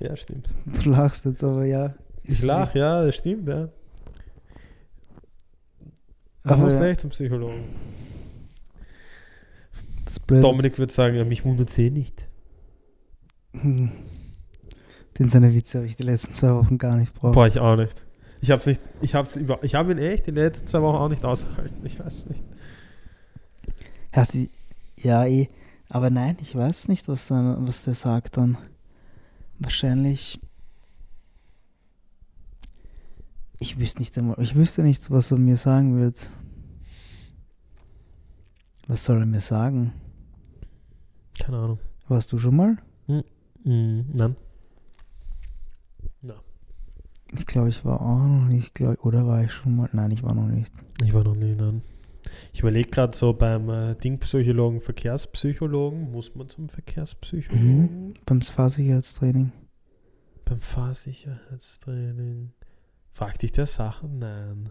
Ja, stimmt. Du lachst jetzt, aber ja. Ich lach, ja, das stimmt, ja. Da musst du ja, echt zum Psychologen. Dominik würde sagen, ja, mich wundert eh nicht. Hm. Den seine Witze habe ich die letzten zwei Wochen gar nicht braucht. Boah, ich auch nicht. Ich hab's nicht, ich hab's über, ich habe ihn echt die letzten zwei Wochen auch nicht ausgehalten. Ich weiß nicht. Ja, sie, ja, eh. Aber nein, ich weiß nicht, was, was der sagt dann. Wahrscheinlich. Ich wüsste nicht einmal, ich wüsste nicht, was er mir sagen wird. Was soll er mir sagen? Keine Ahnung. Warst du schon mal? Mm, nein. Ich glaube, ich war auch noch nicht, glaub, oder war ich schon mal? Nein, ich war noch nicht. Ich war noch nie, nein. Ich überlege gerade so beim äh, Dingpsychologen, Verkehrspsychologen, muss man zum Verkehrspsychologen? Beim Fahrsicherheitstraining. Beim Fahrsicherheitstraining. Fragt dich der Sachen? Nein.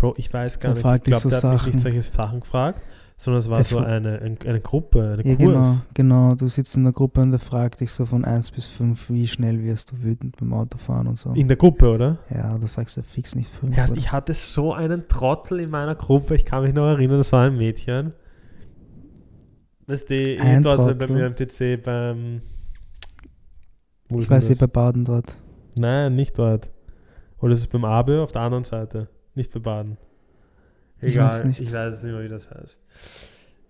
Bro, ich weiß gar Der nicht. ich glaube, so der hat mich nicht solche Sachen gefragt, sondern es war Der so eine, ein, eine Gruppe, eine Ja, Kurs. genau, genau. Du sitzt in der Gruppe und der fragt dich so von 1 bis 5, wie schnell wirst du wütend beim Autofahren und so. In der Gruppe, oder? Ja, da sagst du fix nicht 5. Ja, ich hatte so einen Trottel in meiner Gruppe, ich kann mich noch erinnern, das war ein Mädchen. Weißt du, Ein dort bei mir am PC beim. Ich weiß, das? bei Baden dort. Nein, nicht dort. Oder ist es beim Abe auf der anderen Seite? Nicht bei Baden. Ich Egal, weiß nicht. ich weiß es nicht mehr, wie das heißt.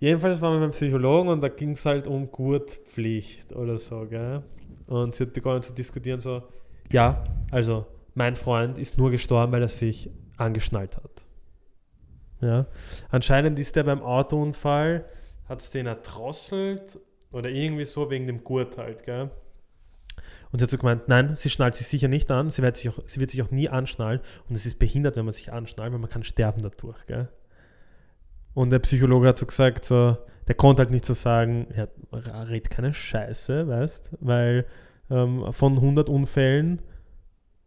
Jedenfalls waren wir beim Psychologen und da ging es halt um Gurtpflicht oder so, gell? Und sie hat begonnen zu diskutieren, so, ja, also mein Freund ist nur gestorben, weil er sich angeschnallt hat. Ja, anscheinend ist er beim Autounfall, hat es den erdrosselt oder irgendwie so wegen dem Gurt halt, gell? Und sie hat so gemeint, nein, sie schnallt sich sicher nicht an, sie wird sich auch, sie wird sich auch nie anschnallen und es ist behindert, wenn man sich anschnallt, weil man kann sterben dadurch, gell? Und der Psychologe hat so gesagt, so, der konnte halt nicht so sagen, ja, red keine Scheiße, weißt, weil ähm, von 100 Unfällen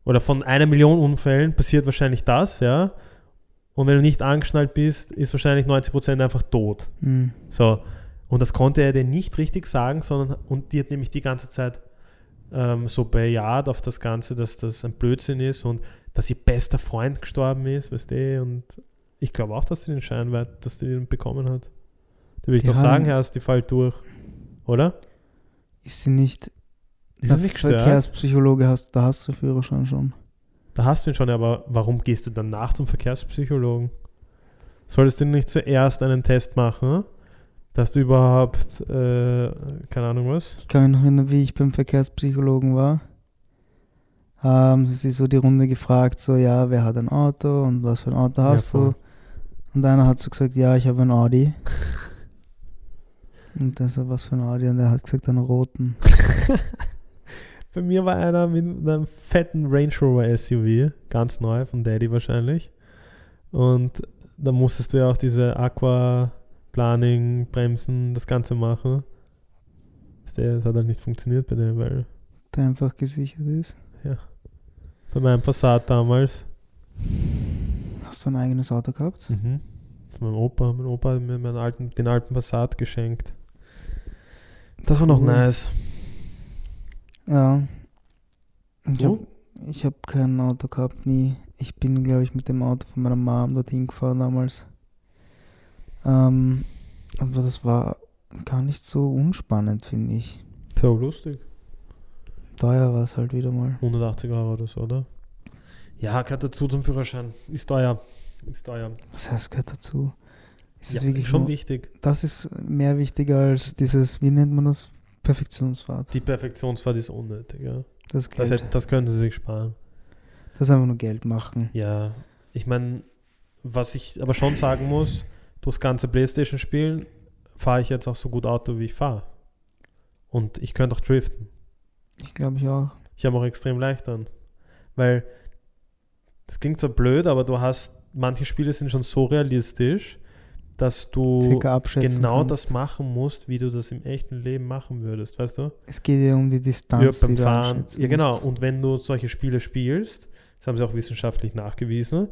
oder von einer Million Unfällen passiert wahrscheinlich das, ja. Und wenn du nicht angeschnallt bist, ist wahrscheinlich 90% einfach tot. Hm. So, und das konnte er dir nicht richtig sagen, sondern, und die hat nämlich die ganze Zeit ähm, so bejaht auf das Ganze, dass das ein Blödsinn ist und dass ihr bester Freund gestorben ist, weißt du, und ich glaube auch, dass sie den Schein wert, dass sie den bekommen hat. Da würde ich doch sagen, Herr, die fällt durch. Oder? Ist sie nicht. Ist es nicht gestört? Verkehrspsychologe hast, da hast du Führerschein schon. Da hast du ihn schon, aber warum gehst du danach zum Verkehrspsychologen? Solltest du nicht zuerst einen Test machen, dass du überhaupt, äh, keine Ahnung was? Ich kann mich noch erinnern, wie ich beim Verkehrspsychologen war. Haben sie so die Runde gefragt, so, ja, wer hat ein Auto und was für ein Auto Ja, hast voll. du? Und einer hat so gesagt, ja, ich habe ein Audi. und der so, was für ein Audi? Und er hat gesagt, einen roten. Bei mir war einer mit einem fetten Range Rover SUV, ganz neu, von Daddy wahrscheinlich. Und da musstest du ja auch diese Aquaplaning, Bremsen, das Ganze machen. Das hat halt nicht funktioniert bei dem, weil Der einfach gesichert ist. bei meinem Passat damals, Hast du ein eigenes Auto gehabt? mhm. von meinem Opa, mein Opa hat mir meinen alten, den alten Passat geschenkt. Das war noch Cool. nice. Ja. Ich Du? habe hab kein Auto gehabt, nie. Ich bin, glaube ich, mit dem Auto von meiner Mom dorthin gefahren damals. Ähm, aber das war gar nicht so unspannend, finde ich. So lustig. Teuer war es halt wieder mal. 180 Euro oder so, oder? Ja, gehört dazu zum Führerschein. Ist teuer. Ist teuer. Was heißt, gehört dazu? Ist es Ja, wirklich schon nur, wichtig. Das ist mehr wichtiger als dieses, wie nennt man das? Perfektionsfahrt. Die Perfektionsfahrt ist unnötig, ja. Das Das, Geld. hätte- das können sie sich sparen. Das einfach nur Geld machen. Ja, ich meine, was ich aber schon sagen muss, durchs ganze Playstation spielen fahre ich jetzt auch so gut Auto, wie ich fahre. Und ich könnte auch driften. Ich glaube ich auch. Ich habe auch extrem leicht an. Weil, das klingt zwar blöd, aber du hast, manche Spiele sind schon so realistisch, dass du genau kannst. das machen musst, wie du das im echten Leben machen würdest, weißt du? Es geht ja um die Ja, Distanz, beim die du Fahren. Ja, genau. Und wenn du solche Spiele spielst, das haben sie auch wissenschaftlich nachgewiesen,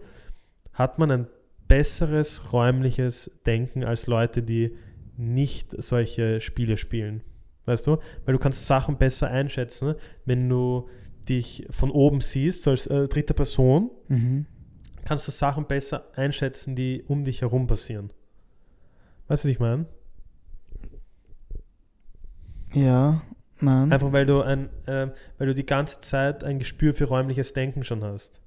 hat man ein besseres räumliches Denken als Leute, die nicht solche Spiele spielen. Weißt du? Weil du kannst Sachen besser einschätzen, wenn du dich von oben siehst, so als äh, dritte Person, Mhm. kannst du Sachen besser einschätzen, die um dich herum passieren. Weißt du, was ich meine? Ja, nein. Einfach weil du ein, ähm, weil du die ganze Zeit ein Gespür für räumliches Denken schon hast.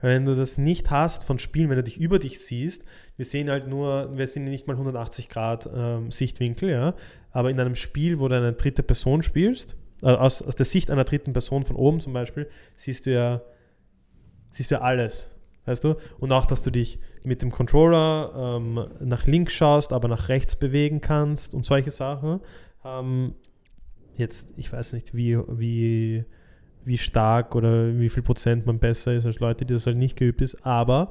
Wenn du das nicht hast von Spielen, wenn du dich über dich siehst, wir sehen halt nur, wir sehen nicht mal 180 Grad ähm, Sichtwinkel, ja, aber in einem Spiel, wo du eine dritte Person spielst, äh, aus, aus der Sicht einer dritten Person von oben zum Beispiel, siehst du ja, siehst du ja alles, weißt du? Und auch, dass du dich mit dem Controller ähm, nach links schaust, aber nach rechts bewegen kannst und solche Sachen. Ähm, jetzt, ich weiß nicht, wie, wie, wie stark oder wie viel Prozent man besser ist als Leute, die das halt nicht geübt ist, aber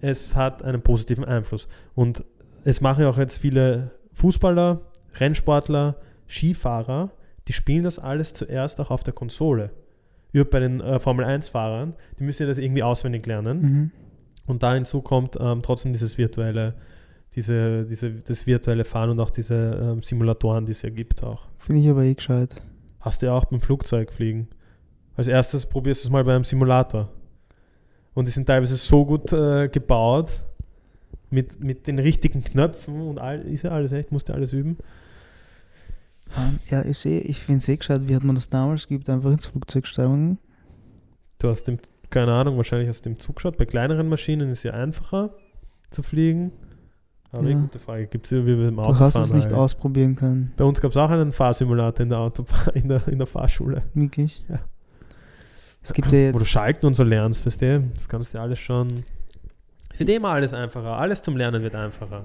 es hat einen positiven Einfluss. Und es machen ja auch jetzt viele Fußballer, Rennsportler, Skifahrer, die spielen das alles zuerst auch auf der Konsole. Über bei den äh, Formel 1-Fahrern, die müssen ja das irgendwie auswendig lernen. Mhm. Und da hinzu kommt ähm, trotzdem dieses virtuelle, diese, diese, das virtuelle Fahren und auch diese ähm, Simulatoren, die es ja gibt auch. Finde ich aber eh gescheit. Hast du ja auch beim Flugzeug fliegen. Als erstes probierst du es mal bei einem Simulator. Und die sind teilweise so gut äh, gebaut, mit, mit den richtigen Knöpfen und all, ist ja alles echt, musst du alles üben. Ähm, ja, ich sehe, ich finde es eh gescheit. Wie hat man das damals geübt? Einfach ins Flugzeug steigen. Du hast dem, keine Ahnung, wahrscheinlich hast du dem Zug geschaut. Bei kleineren Maschinen ist es ja einfacher zu fliegen. Aber Ja. ja. gute Frage. Gibt es wie beim Du Autofahren. hast es nicht halt. ausprobieren können. Bei uns gab es auch einen Fahrsimulator in der, Auto, in der, in der Fahrschule. Wirklich? Ja. Es gibt ja Wo du jetzt. Schalten und so lernst, weißt du? Das kannst du ja alles schon. Es wird immer alles einfacher. Alles zum Lernen wird einfacher.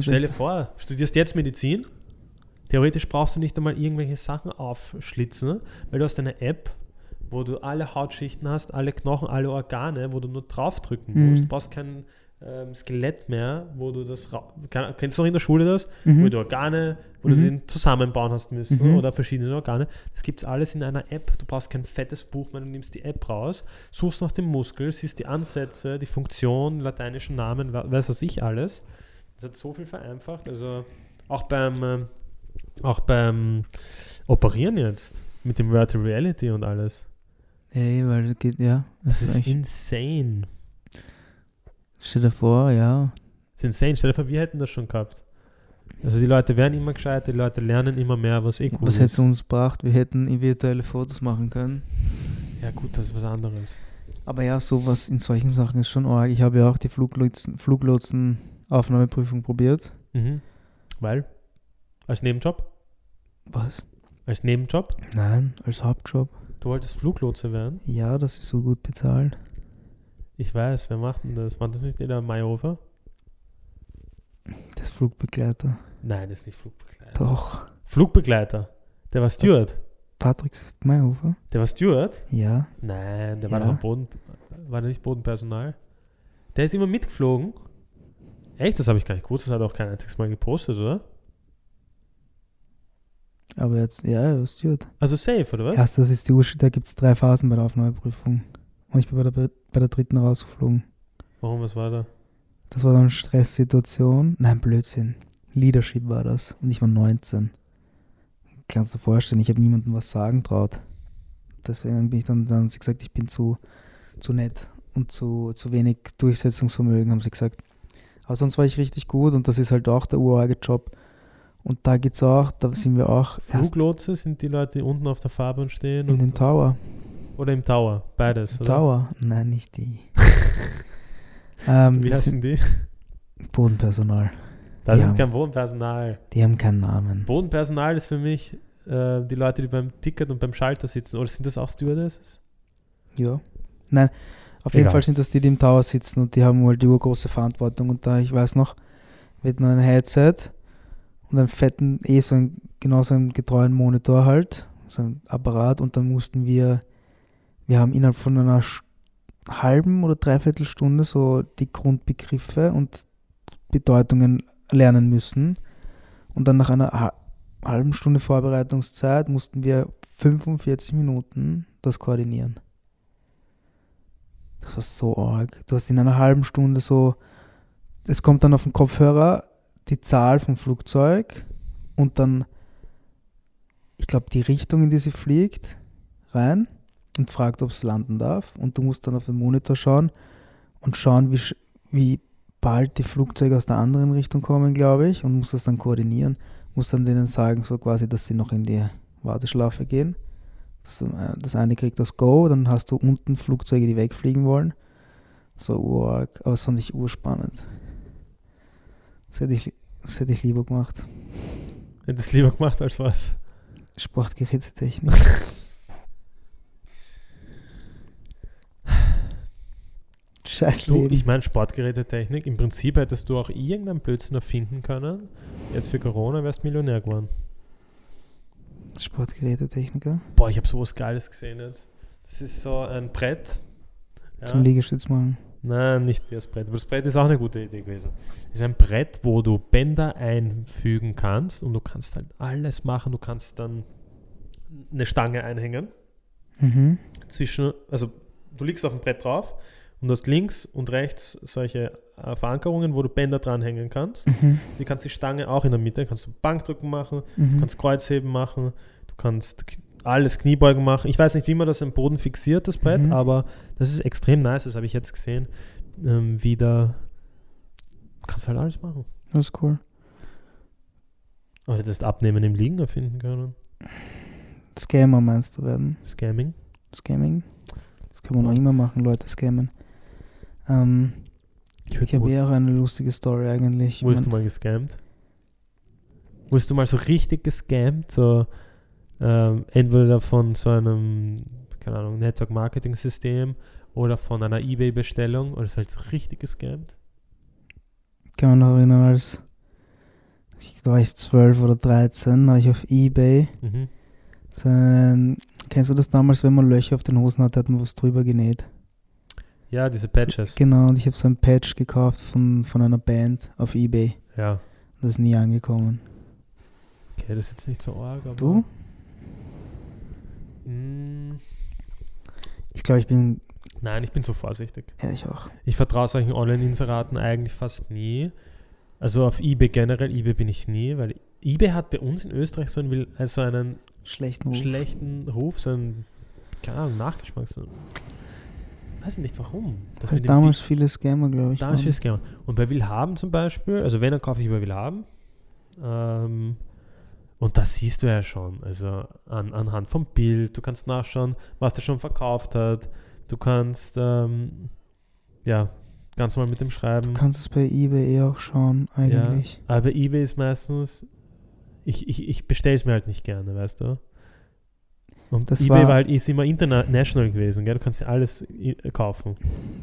Stell dir vor, studierst jetzt Medizin. Theoretisch brauchst du nicht einmal irgendwelche Sachen aufschlitzen, weil du hast eine App, wo du alle Hautschichten hast, alle Knochen, alle Organe, wo du nur draufdrücken Mhm. musst. Du brauchst kein ähm, Skelett mehr, wo du das. kennst du noch in der Schule das? Wo mhm. du Organe, wo Mhm. du den zusammenbauen hast müssen Mhm. oder verschiedene Organe. Das gibt es alles in einer App. Du brauchst kein fettes Buch mehr, du nimmst die App raus, suchst nach dem Muskel, siehst die Ansätze, die Funktion, lateinischen Namen, we- weiß was ich alles. Das hat so viel vereinfacht. Also auch beim, ähm, auch beim Operieren jetzt mit dem Virtual Reality und alles. Ey, weil das geht, ja. Das Das ist insane. Stell dir vor, ja. Das ist insane. Stell dir vor, wir hätten das schon gehabt. Also die Leute werden immer gescheiter, die Leute lernen immer mehr, was eh cool Was ist. hätte es uns gebracht? Wir hätten virtuelle Fotos machen können. Ja gut, das ist was anderes. Aber ja, sowas in solchen Sachen ist schon arg. Ich habe ja auch die Fluglotsen, Fluglotsen-Aufnahmeprüfung probiert. Mhm. Weil? Als Nebenjob? Was? Als Nebenjob? Nein, als Hauptjob. Du wolltest Fluglotse werden? Ja, das ist so gut bezahlt. Ich weiß, wer macht denn das? Macht das nicht der Mayhofer? Das Flugbegleiter. Nein, das ist nicht Flugbegleiter. Doch. Flugbegleiter. Der war Steward. Patrick Mayhofer? Der war Steward? Ja. Nein, der war Ja. doch Boden. War der nicht Bodenpersonal? Der ist immer mitgeflogen. Echt? Das habe ich gar nicht gewusst. Das hat er auch kein einziges Mal gepostet, oder? Aber jetzt, ja, er ist Steward. Also safe, oder was? Erst, das ist die Uschi, da gibt es drei Phasen bei der Aufnahmeprüfung. Und ich bin bei der, bei der dritten rausgeflogen. Warum, was war da? Das war dann Stresssituation. Nein, Blödsinn. Leadership war das. Und ich war 19. Kannst du dir vorstellen, ich habe niemandem was sagen traut. Deswegen bin ich dann, dann haben sie gesagt, ich bin zu, zu nett und zu, zu wenig Durchsetzungsvermögen, haben sie gesagt. Aber sonst war ich richtig gut und das ist halt auch der urarge Job. Und da geht's auch, da sind wir auch Fluglotse sind die Leute, die unten auf der Fahrbahn stehen? in und, dem Tower. Oder im Tower? Beides, oder? Tower? Nein, nicht die. ähm, Wie heißen die? Bodenpersonal. Das Ja. ist kein Bodenpersonal. Die haben keinen Namen. Bodenpersonal ist für mich äh, die Leute, die beim Ticket und beim Schalter sitzen. Oder sind das auch Stewardesses? Ja. Nein, auf jeden Egal. Fall sind das die, die im Tower sitzen und die haben halt die urgroße Verantwortung. Und da, ich weiß noch, wir hatten noch ein Headset und einen fetten, eh so ein, genau so einen getreuen Monitor halt, so ein Apparat und dann mussten wir, wir haben innerhalb von einer halben oder dreiviertel Stunde so die Grundbegriffe und Bedeutungen lernen müssen. Und dann nach einer ha- halben Stunde Vorbereitungszeit mussten wir 45 Minuten das koordinieren. Das war so arg. Du hast in einer halben Stunde so, es kommt dann auf den Kopfhörer die Zahl vom Flugzeug und dann, ich glaube, die Richtung, in die sie fliegt, rein und fragt, ob es landen darf. Und du musst dann auf den Monitor schauen und schauen, wie, wie bald die Flugzeuge aus der anderen Richtung kommen, glaube ich, und musst das dann koordinieren. musst dann denen sagen, so quasi, dass sie noch in die Warteschlafe gehen. Das, äh, das eine kriegt das Go, dann hast du unten Flugzeuge, die wegfliegen wollen. So urarg, aber das fand ich urspannend. Das hätte ich, das hätte ich lieber gemacht. Hättest lieber gemacht als was? Sportgerätetechnik. Scheiß Du, Leben. ich meine Sportgerätetechnik, im Prinzip hättest du auch irgendeinen Blödsinn erfinden können. Jetzt für Corona wärst du Millionär geworden. Sportgerätetechniker. Boah, ich habe sowas Geiles gesehen jetzt. Das ist so ein Brett. Ja. Zum Liegestütz machen. Nein, nicht das Brett. Aber das Brett ist auch eine gute Idee gewesen. Das ist ein Brett, wo du Bänder einfügen kannst und du kannst halt alles machen. Du kannst dann eine Stange einhängen Mhm. zwischen, also du liegst auf dem Brett drauf und du hast links und rechts solche äh, Verankerungen, wo du Bänder dranhängen kannst. Mhm. Du kannst die Stange auch in der Mitte, kannst du Bankdrücken machen, du Mhm. kannst Kreuzheben machen, du kannst alles Kniebeugen machen. Ich weiß nicht, wie man das am Boden fixiert, das Brett, Mhm. aber das ist extrem nice, das habe ich jetzt gesehen. Ähm, wieder kannst halt alles machen. Das ist cool. Oder das Abnehmen im Liegen erfinden können. Scammer meinst du werden? Scamming. Scamming? Das kann man noch immer machen, Leute scammen. Ähm, Ich ich habe eher eine lustige Story eigentlich. Wurdest Man- du mal gescammt? Wurdest du mal so richtig gescammt? So, ähm, entweder von so einem, keine Ahnung, Network-Marketing-System oder von einer Ebay-Bestellung oder ist halt richtig gescammt? kann mich noch erinnern, als ich, war ich 12 oder 13, habe ich auf Ebay Mhm. so einen, kennst du das damals, wenn man Löcher auf den Hosen hatte, hat man was drüber genäht? Ja, diese Patches. So, genau, und ich habe so ein Patch gekauft von, von einer Band auf Ebay. Ja. Das ist nie angekommen. Okay, das ist jetzt nicht so arg, aber. Du? Mm, Ich glaube, ich bin, nein, ich bin so vorsichtig. ja, ich auch. Ich vertraue solchen Online-Inseraten eigentlich fast nie. Also auf eBay generell, eBay bin ich nie, weil eBay hat bei uns in Österreich so einen, also einen Schlechten Ruf. schlechten Ruf, so einen, keine Ahnung, Nachgeschmack. So, weiß ich nicht warum. Das dem damals viele Scammer, glaube ich. Damals waren. viel Scammer. Und bei Willhaben zum Beispiel, also wenn, dann kaufe ich über Willhaben. Ähm, und das siehst du ja schon. Also an, anhand vom Bild. Du kannst nachschauen, was der schon verkauft hat. Du kannst, ähm, ja, ganz normal mit dem Du Schreiben. kannst es bei Ebay eh auch schauen, eigentlich. Aber bei eBay ist meistens, ich, ich, ich bestelle es mir halt nicht gerne, weißt du? Und Das eBay war- war halt ist immer international gewesen, gell? Du kannst ja alles kaufen.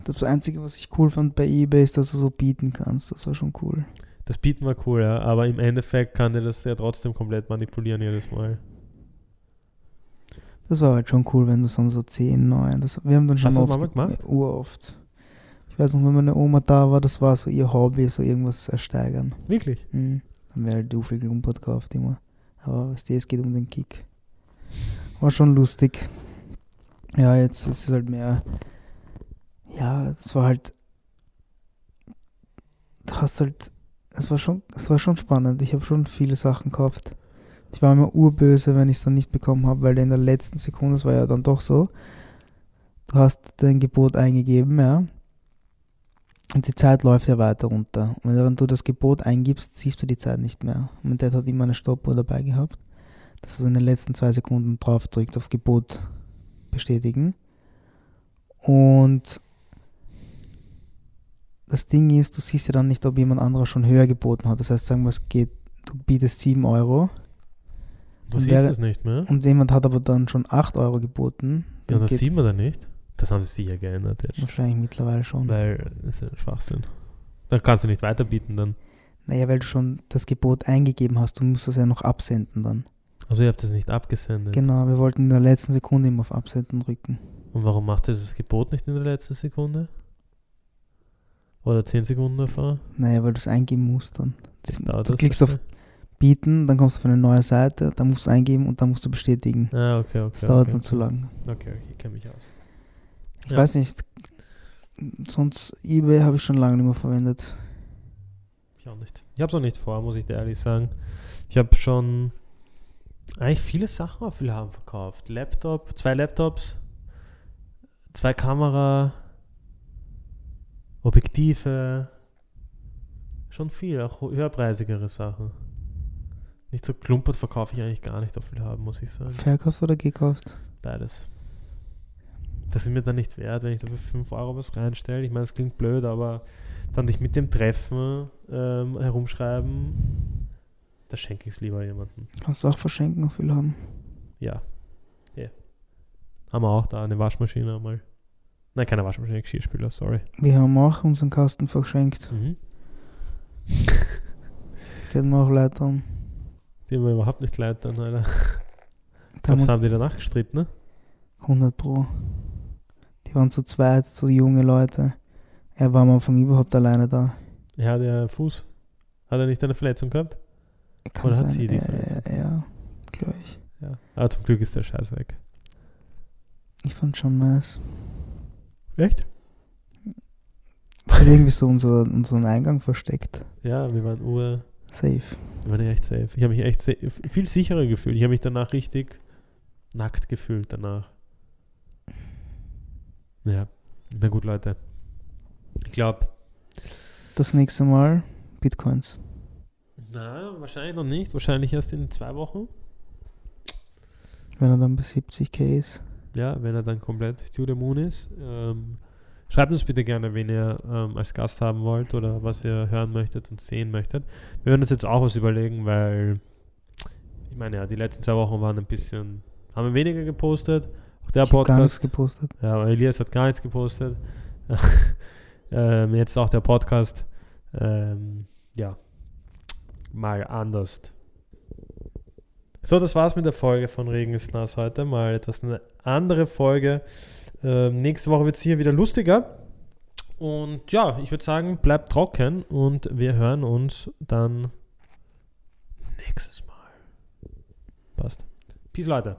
Das Einzige, was ich cool fand bei Ebay, ist, dass du so bieten kannst. Das war schon cool. Das Bieten war cool, ja, aber im Endeffekt kann dir das ja trotzdem komplett manipulieren jedes Mal. Das war halt schon cool, wenn das dann so 10, 9. Das, wir haben dann schon Hast du das oft, mal gemacht? uroft. Ich weiß noch, wenn meine Oma da war, das war so ihr Hobby, so irgendwas ersteigern. Wirklich? Mhm. Dann wäre halt viel Klumpert gekauft immer. Aber was es geht um den Kick. War schon lustig. Ja, jetzt ist es halt mehr. Ja, es war halt. Du hast halt. Es war schon, es war schon spannend. Ich habe schon viele Sachen gekauft. Ich war immer urböse, wenn ich es dann nicht bekommen habe, weil in der letzten Sekunde, das war ja dann doch so, du hast dein Gebot eingegeben, ja. Und die Zeit läuft ja weiter runter. Und während du das Gebot eingibst, siehst du die Zeit nicht mehr. Und mein Dad hat immer eine Stoppuhr dabei gehabt, dass so in den letzten zwei Sekunden drauf drückt auf Gebot bestätigen. Und das Ding ist, du siehst ja dann nicht, ob jemand anderer schon höher geboten hat. Das heißt, sagen wir, es geht, du bietest 7 Euro Du Und siehst wäre- es nicht mehr. und jemand hat aber dann schon 8 Euro geboten. Ja, das sieht man dann nicht. Das haben sie sicher geändert jetzt. wahrscheinlich mittlerweile schon. Weil das ist ein Schwachsinn. Dann kannst du nicht weiterbieten dann. Naja, weil du schon das Gebot eingegeben hast, du musst das ja noch absenden dann. Also ihr habt das nicht abgesendet. Genau, wir wollten in der letzten Sekunde immer auf Absenden drücken. Und warum macht ihr das Gebot nicht in der letzten Sekunde? Oder 10 Sekunden davor? Naja, weil du es eingeben musst dann. Das, Dauert du das klickst auf Bieten, dann kommst du auf eine neue Seite, dann musst du eingeben und dann musst du bestätigen. Ah, okay, okay. Das dauert okay. dann zu lang. Okay, okay, ich kenne mich aus. Ich Ja. weiß nicht, sonst eBay habe ich schon lange nicht mehr verwendet. Ich auch nicht. Ich habe es auch nicht vor, muss ich dir ehrlich sagen. Ich habe schon eigentlich viele Sachen auf Willhaben verkauft. Laptop, zwei Laptops, zwei Kamera, Objektive, schon viel, auch höherpreisigere Sachen. Nicht so klumpert verkaufe ich eigentlich gar nicht auf viel haben, muss ich sagen. Verkauft oder gekauft? Beides. Das ist mir dann nicht wert, wenn ich da für 5 Euro was reinstelle. Ich meine, es klingt blöd, aber dann dich mit dem Treffen ähm, herumschreiben, da schenke ich es lieber jemandem. Kannst du auch verschenken, auf viel haben. Ja. Ja. Haben wir auch da eine Waschmaschine einmal. Nein, keine Waschmaschine, Geschirrspüler, sorry. Wir haben auch unseren Kasten verschenkt. Mhm. Die hatten wir auch. Die haben wir überhaupt nicht leid dann, Alter. Glaubst haben die danach gestritten, ne? 100 Pro. Die waren zu zweit, so junge Leute. Er war am Anfang überhaupt alleine da. Er hat ja Fuß. Hat er nicht eine Verletzung gehabt? Kann Oder hat sein. sie die ja, Verletzung? ja, ja glaube ich. Ja. Aber zum Glück ist der Scheiß weg. Ich fand schon nice. Echt? Es hat irgendwie so unser, unseren Eingang versteckt. Ja, wir waren ur. Safe. Wir waren echt safe. Ich habe mich echt viel sicherer gefühlt. Ich habe mich danach richtig nackt gefühlt danach. Ja. Na gut, Leute. Ich glaube, Das nächste Mal Bitcoins. Na, wahrscheinlich noch nicht. Wahrscheinlich erst in zwei Wochen. Wenn er dann bei 70k ist. Ja, wenn er dann komplett to the moon ist. Ähm, schreibt uns bitte gerne, wen ihr ähm, als Gast haben wollt oder was ihr hören möchtet und sehen möchtet. Wir werden uns jetzt auch was überlegen, weil ich meine, ja, die letzten zwei Wochen waren ein bisschen, haben wir weniger gepostet. Auch der ich habe gar nichts Podcast. gepostet. Ja, aber Elias hat gar nichts gepostet. ähm, jetzt auch der Podcast. Ähm, ja, mal anders. So, das war's mit der Folge von Regen ist nass heute. Mal etwas eine andere Folge. Ähm, nächste Woche wird es hier wieder lustiger. Und ja, ich würde sagen, bleibt trocken und wir hören uns dann nächstes Mal. Passt. Peace, Leute.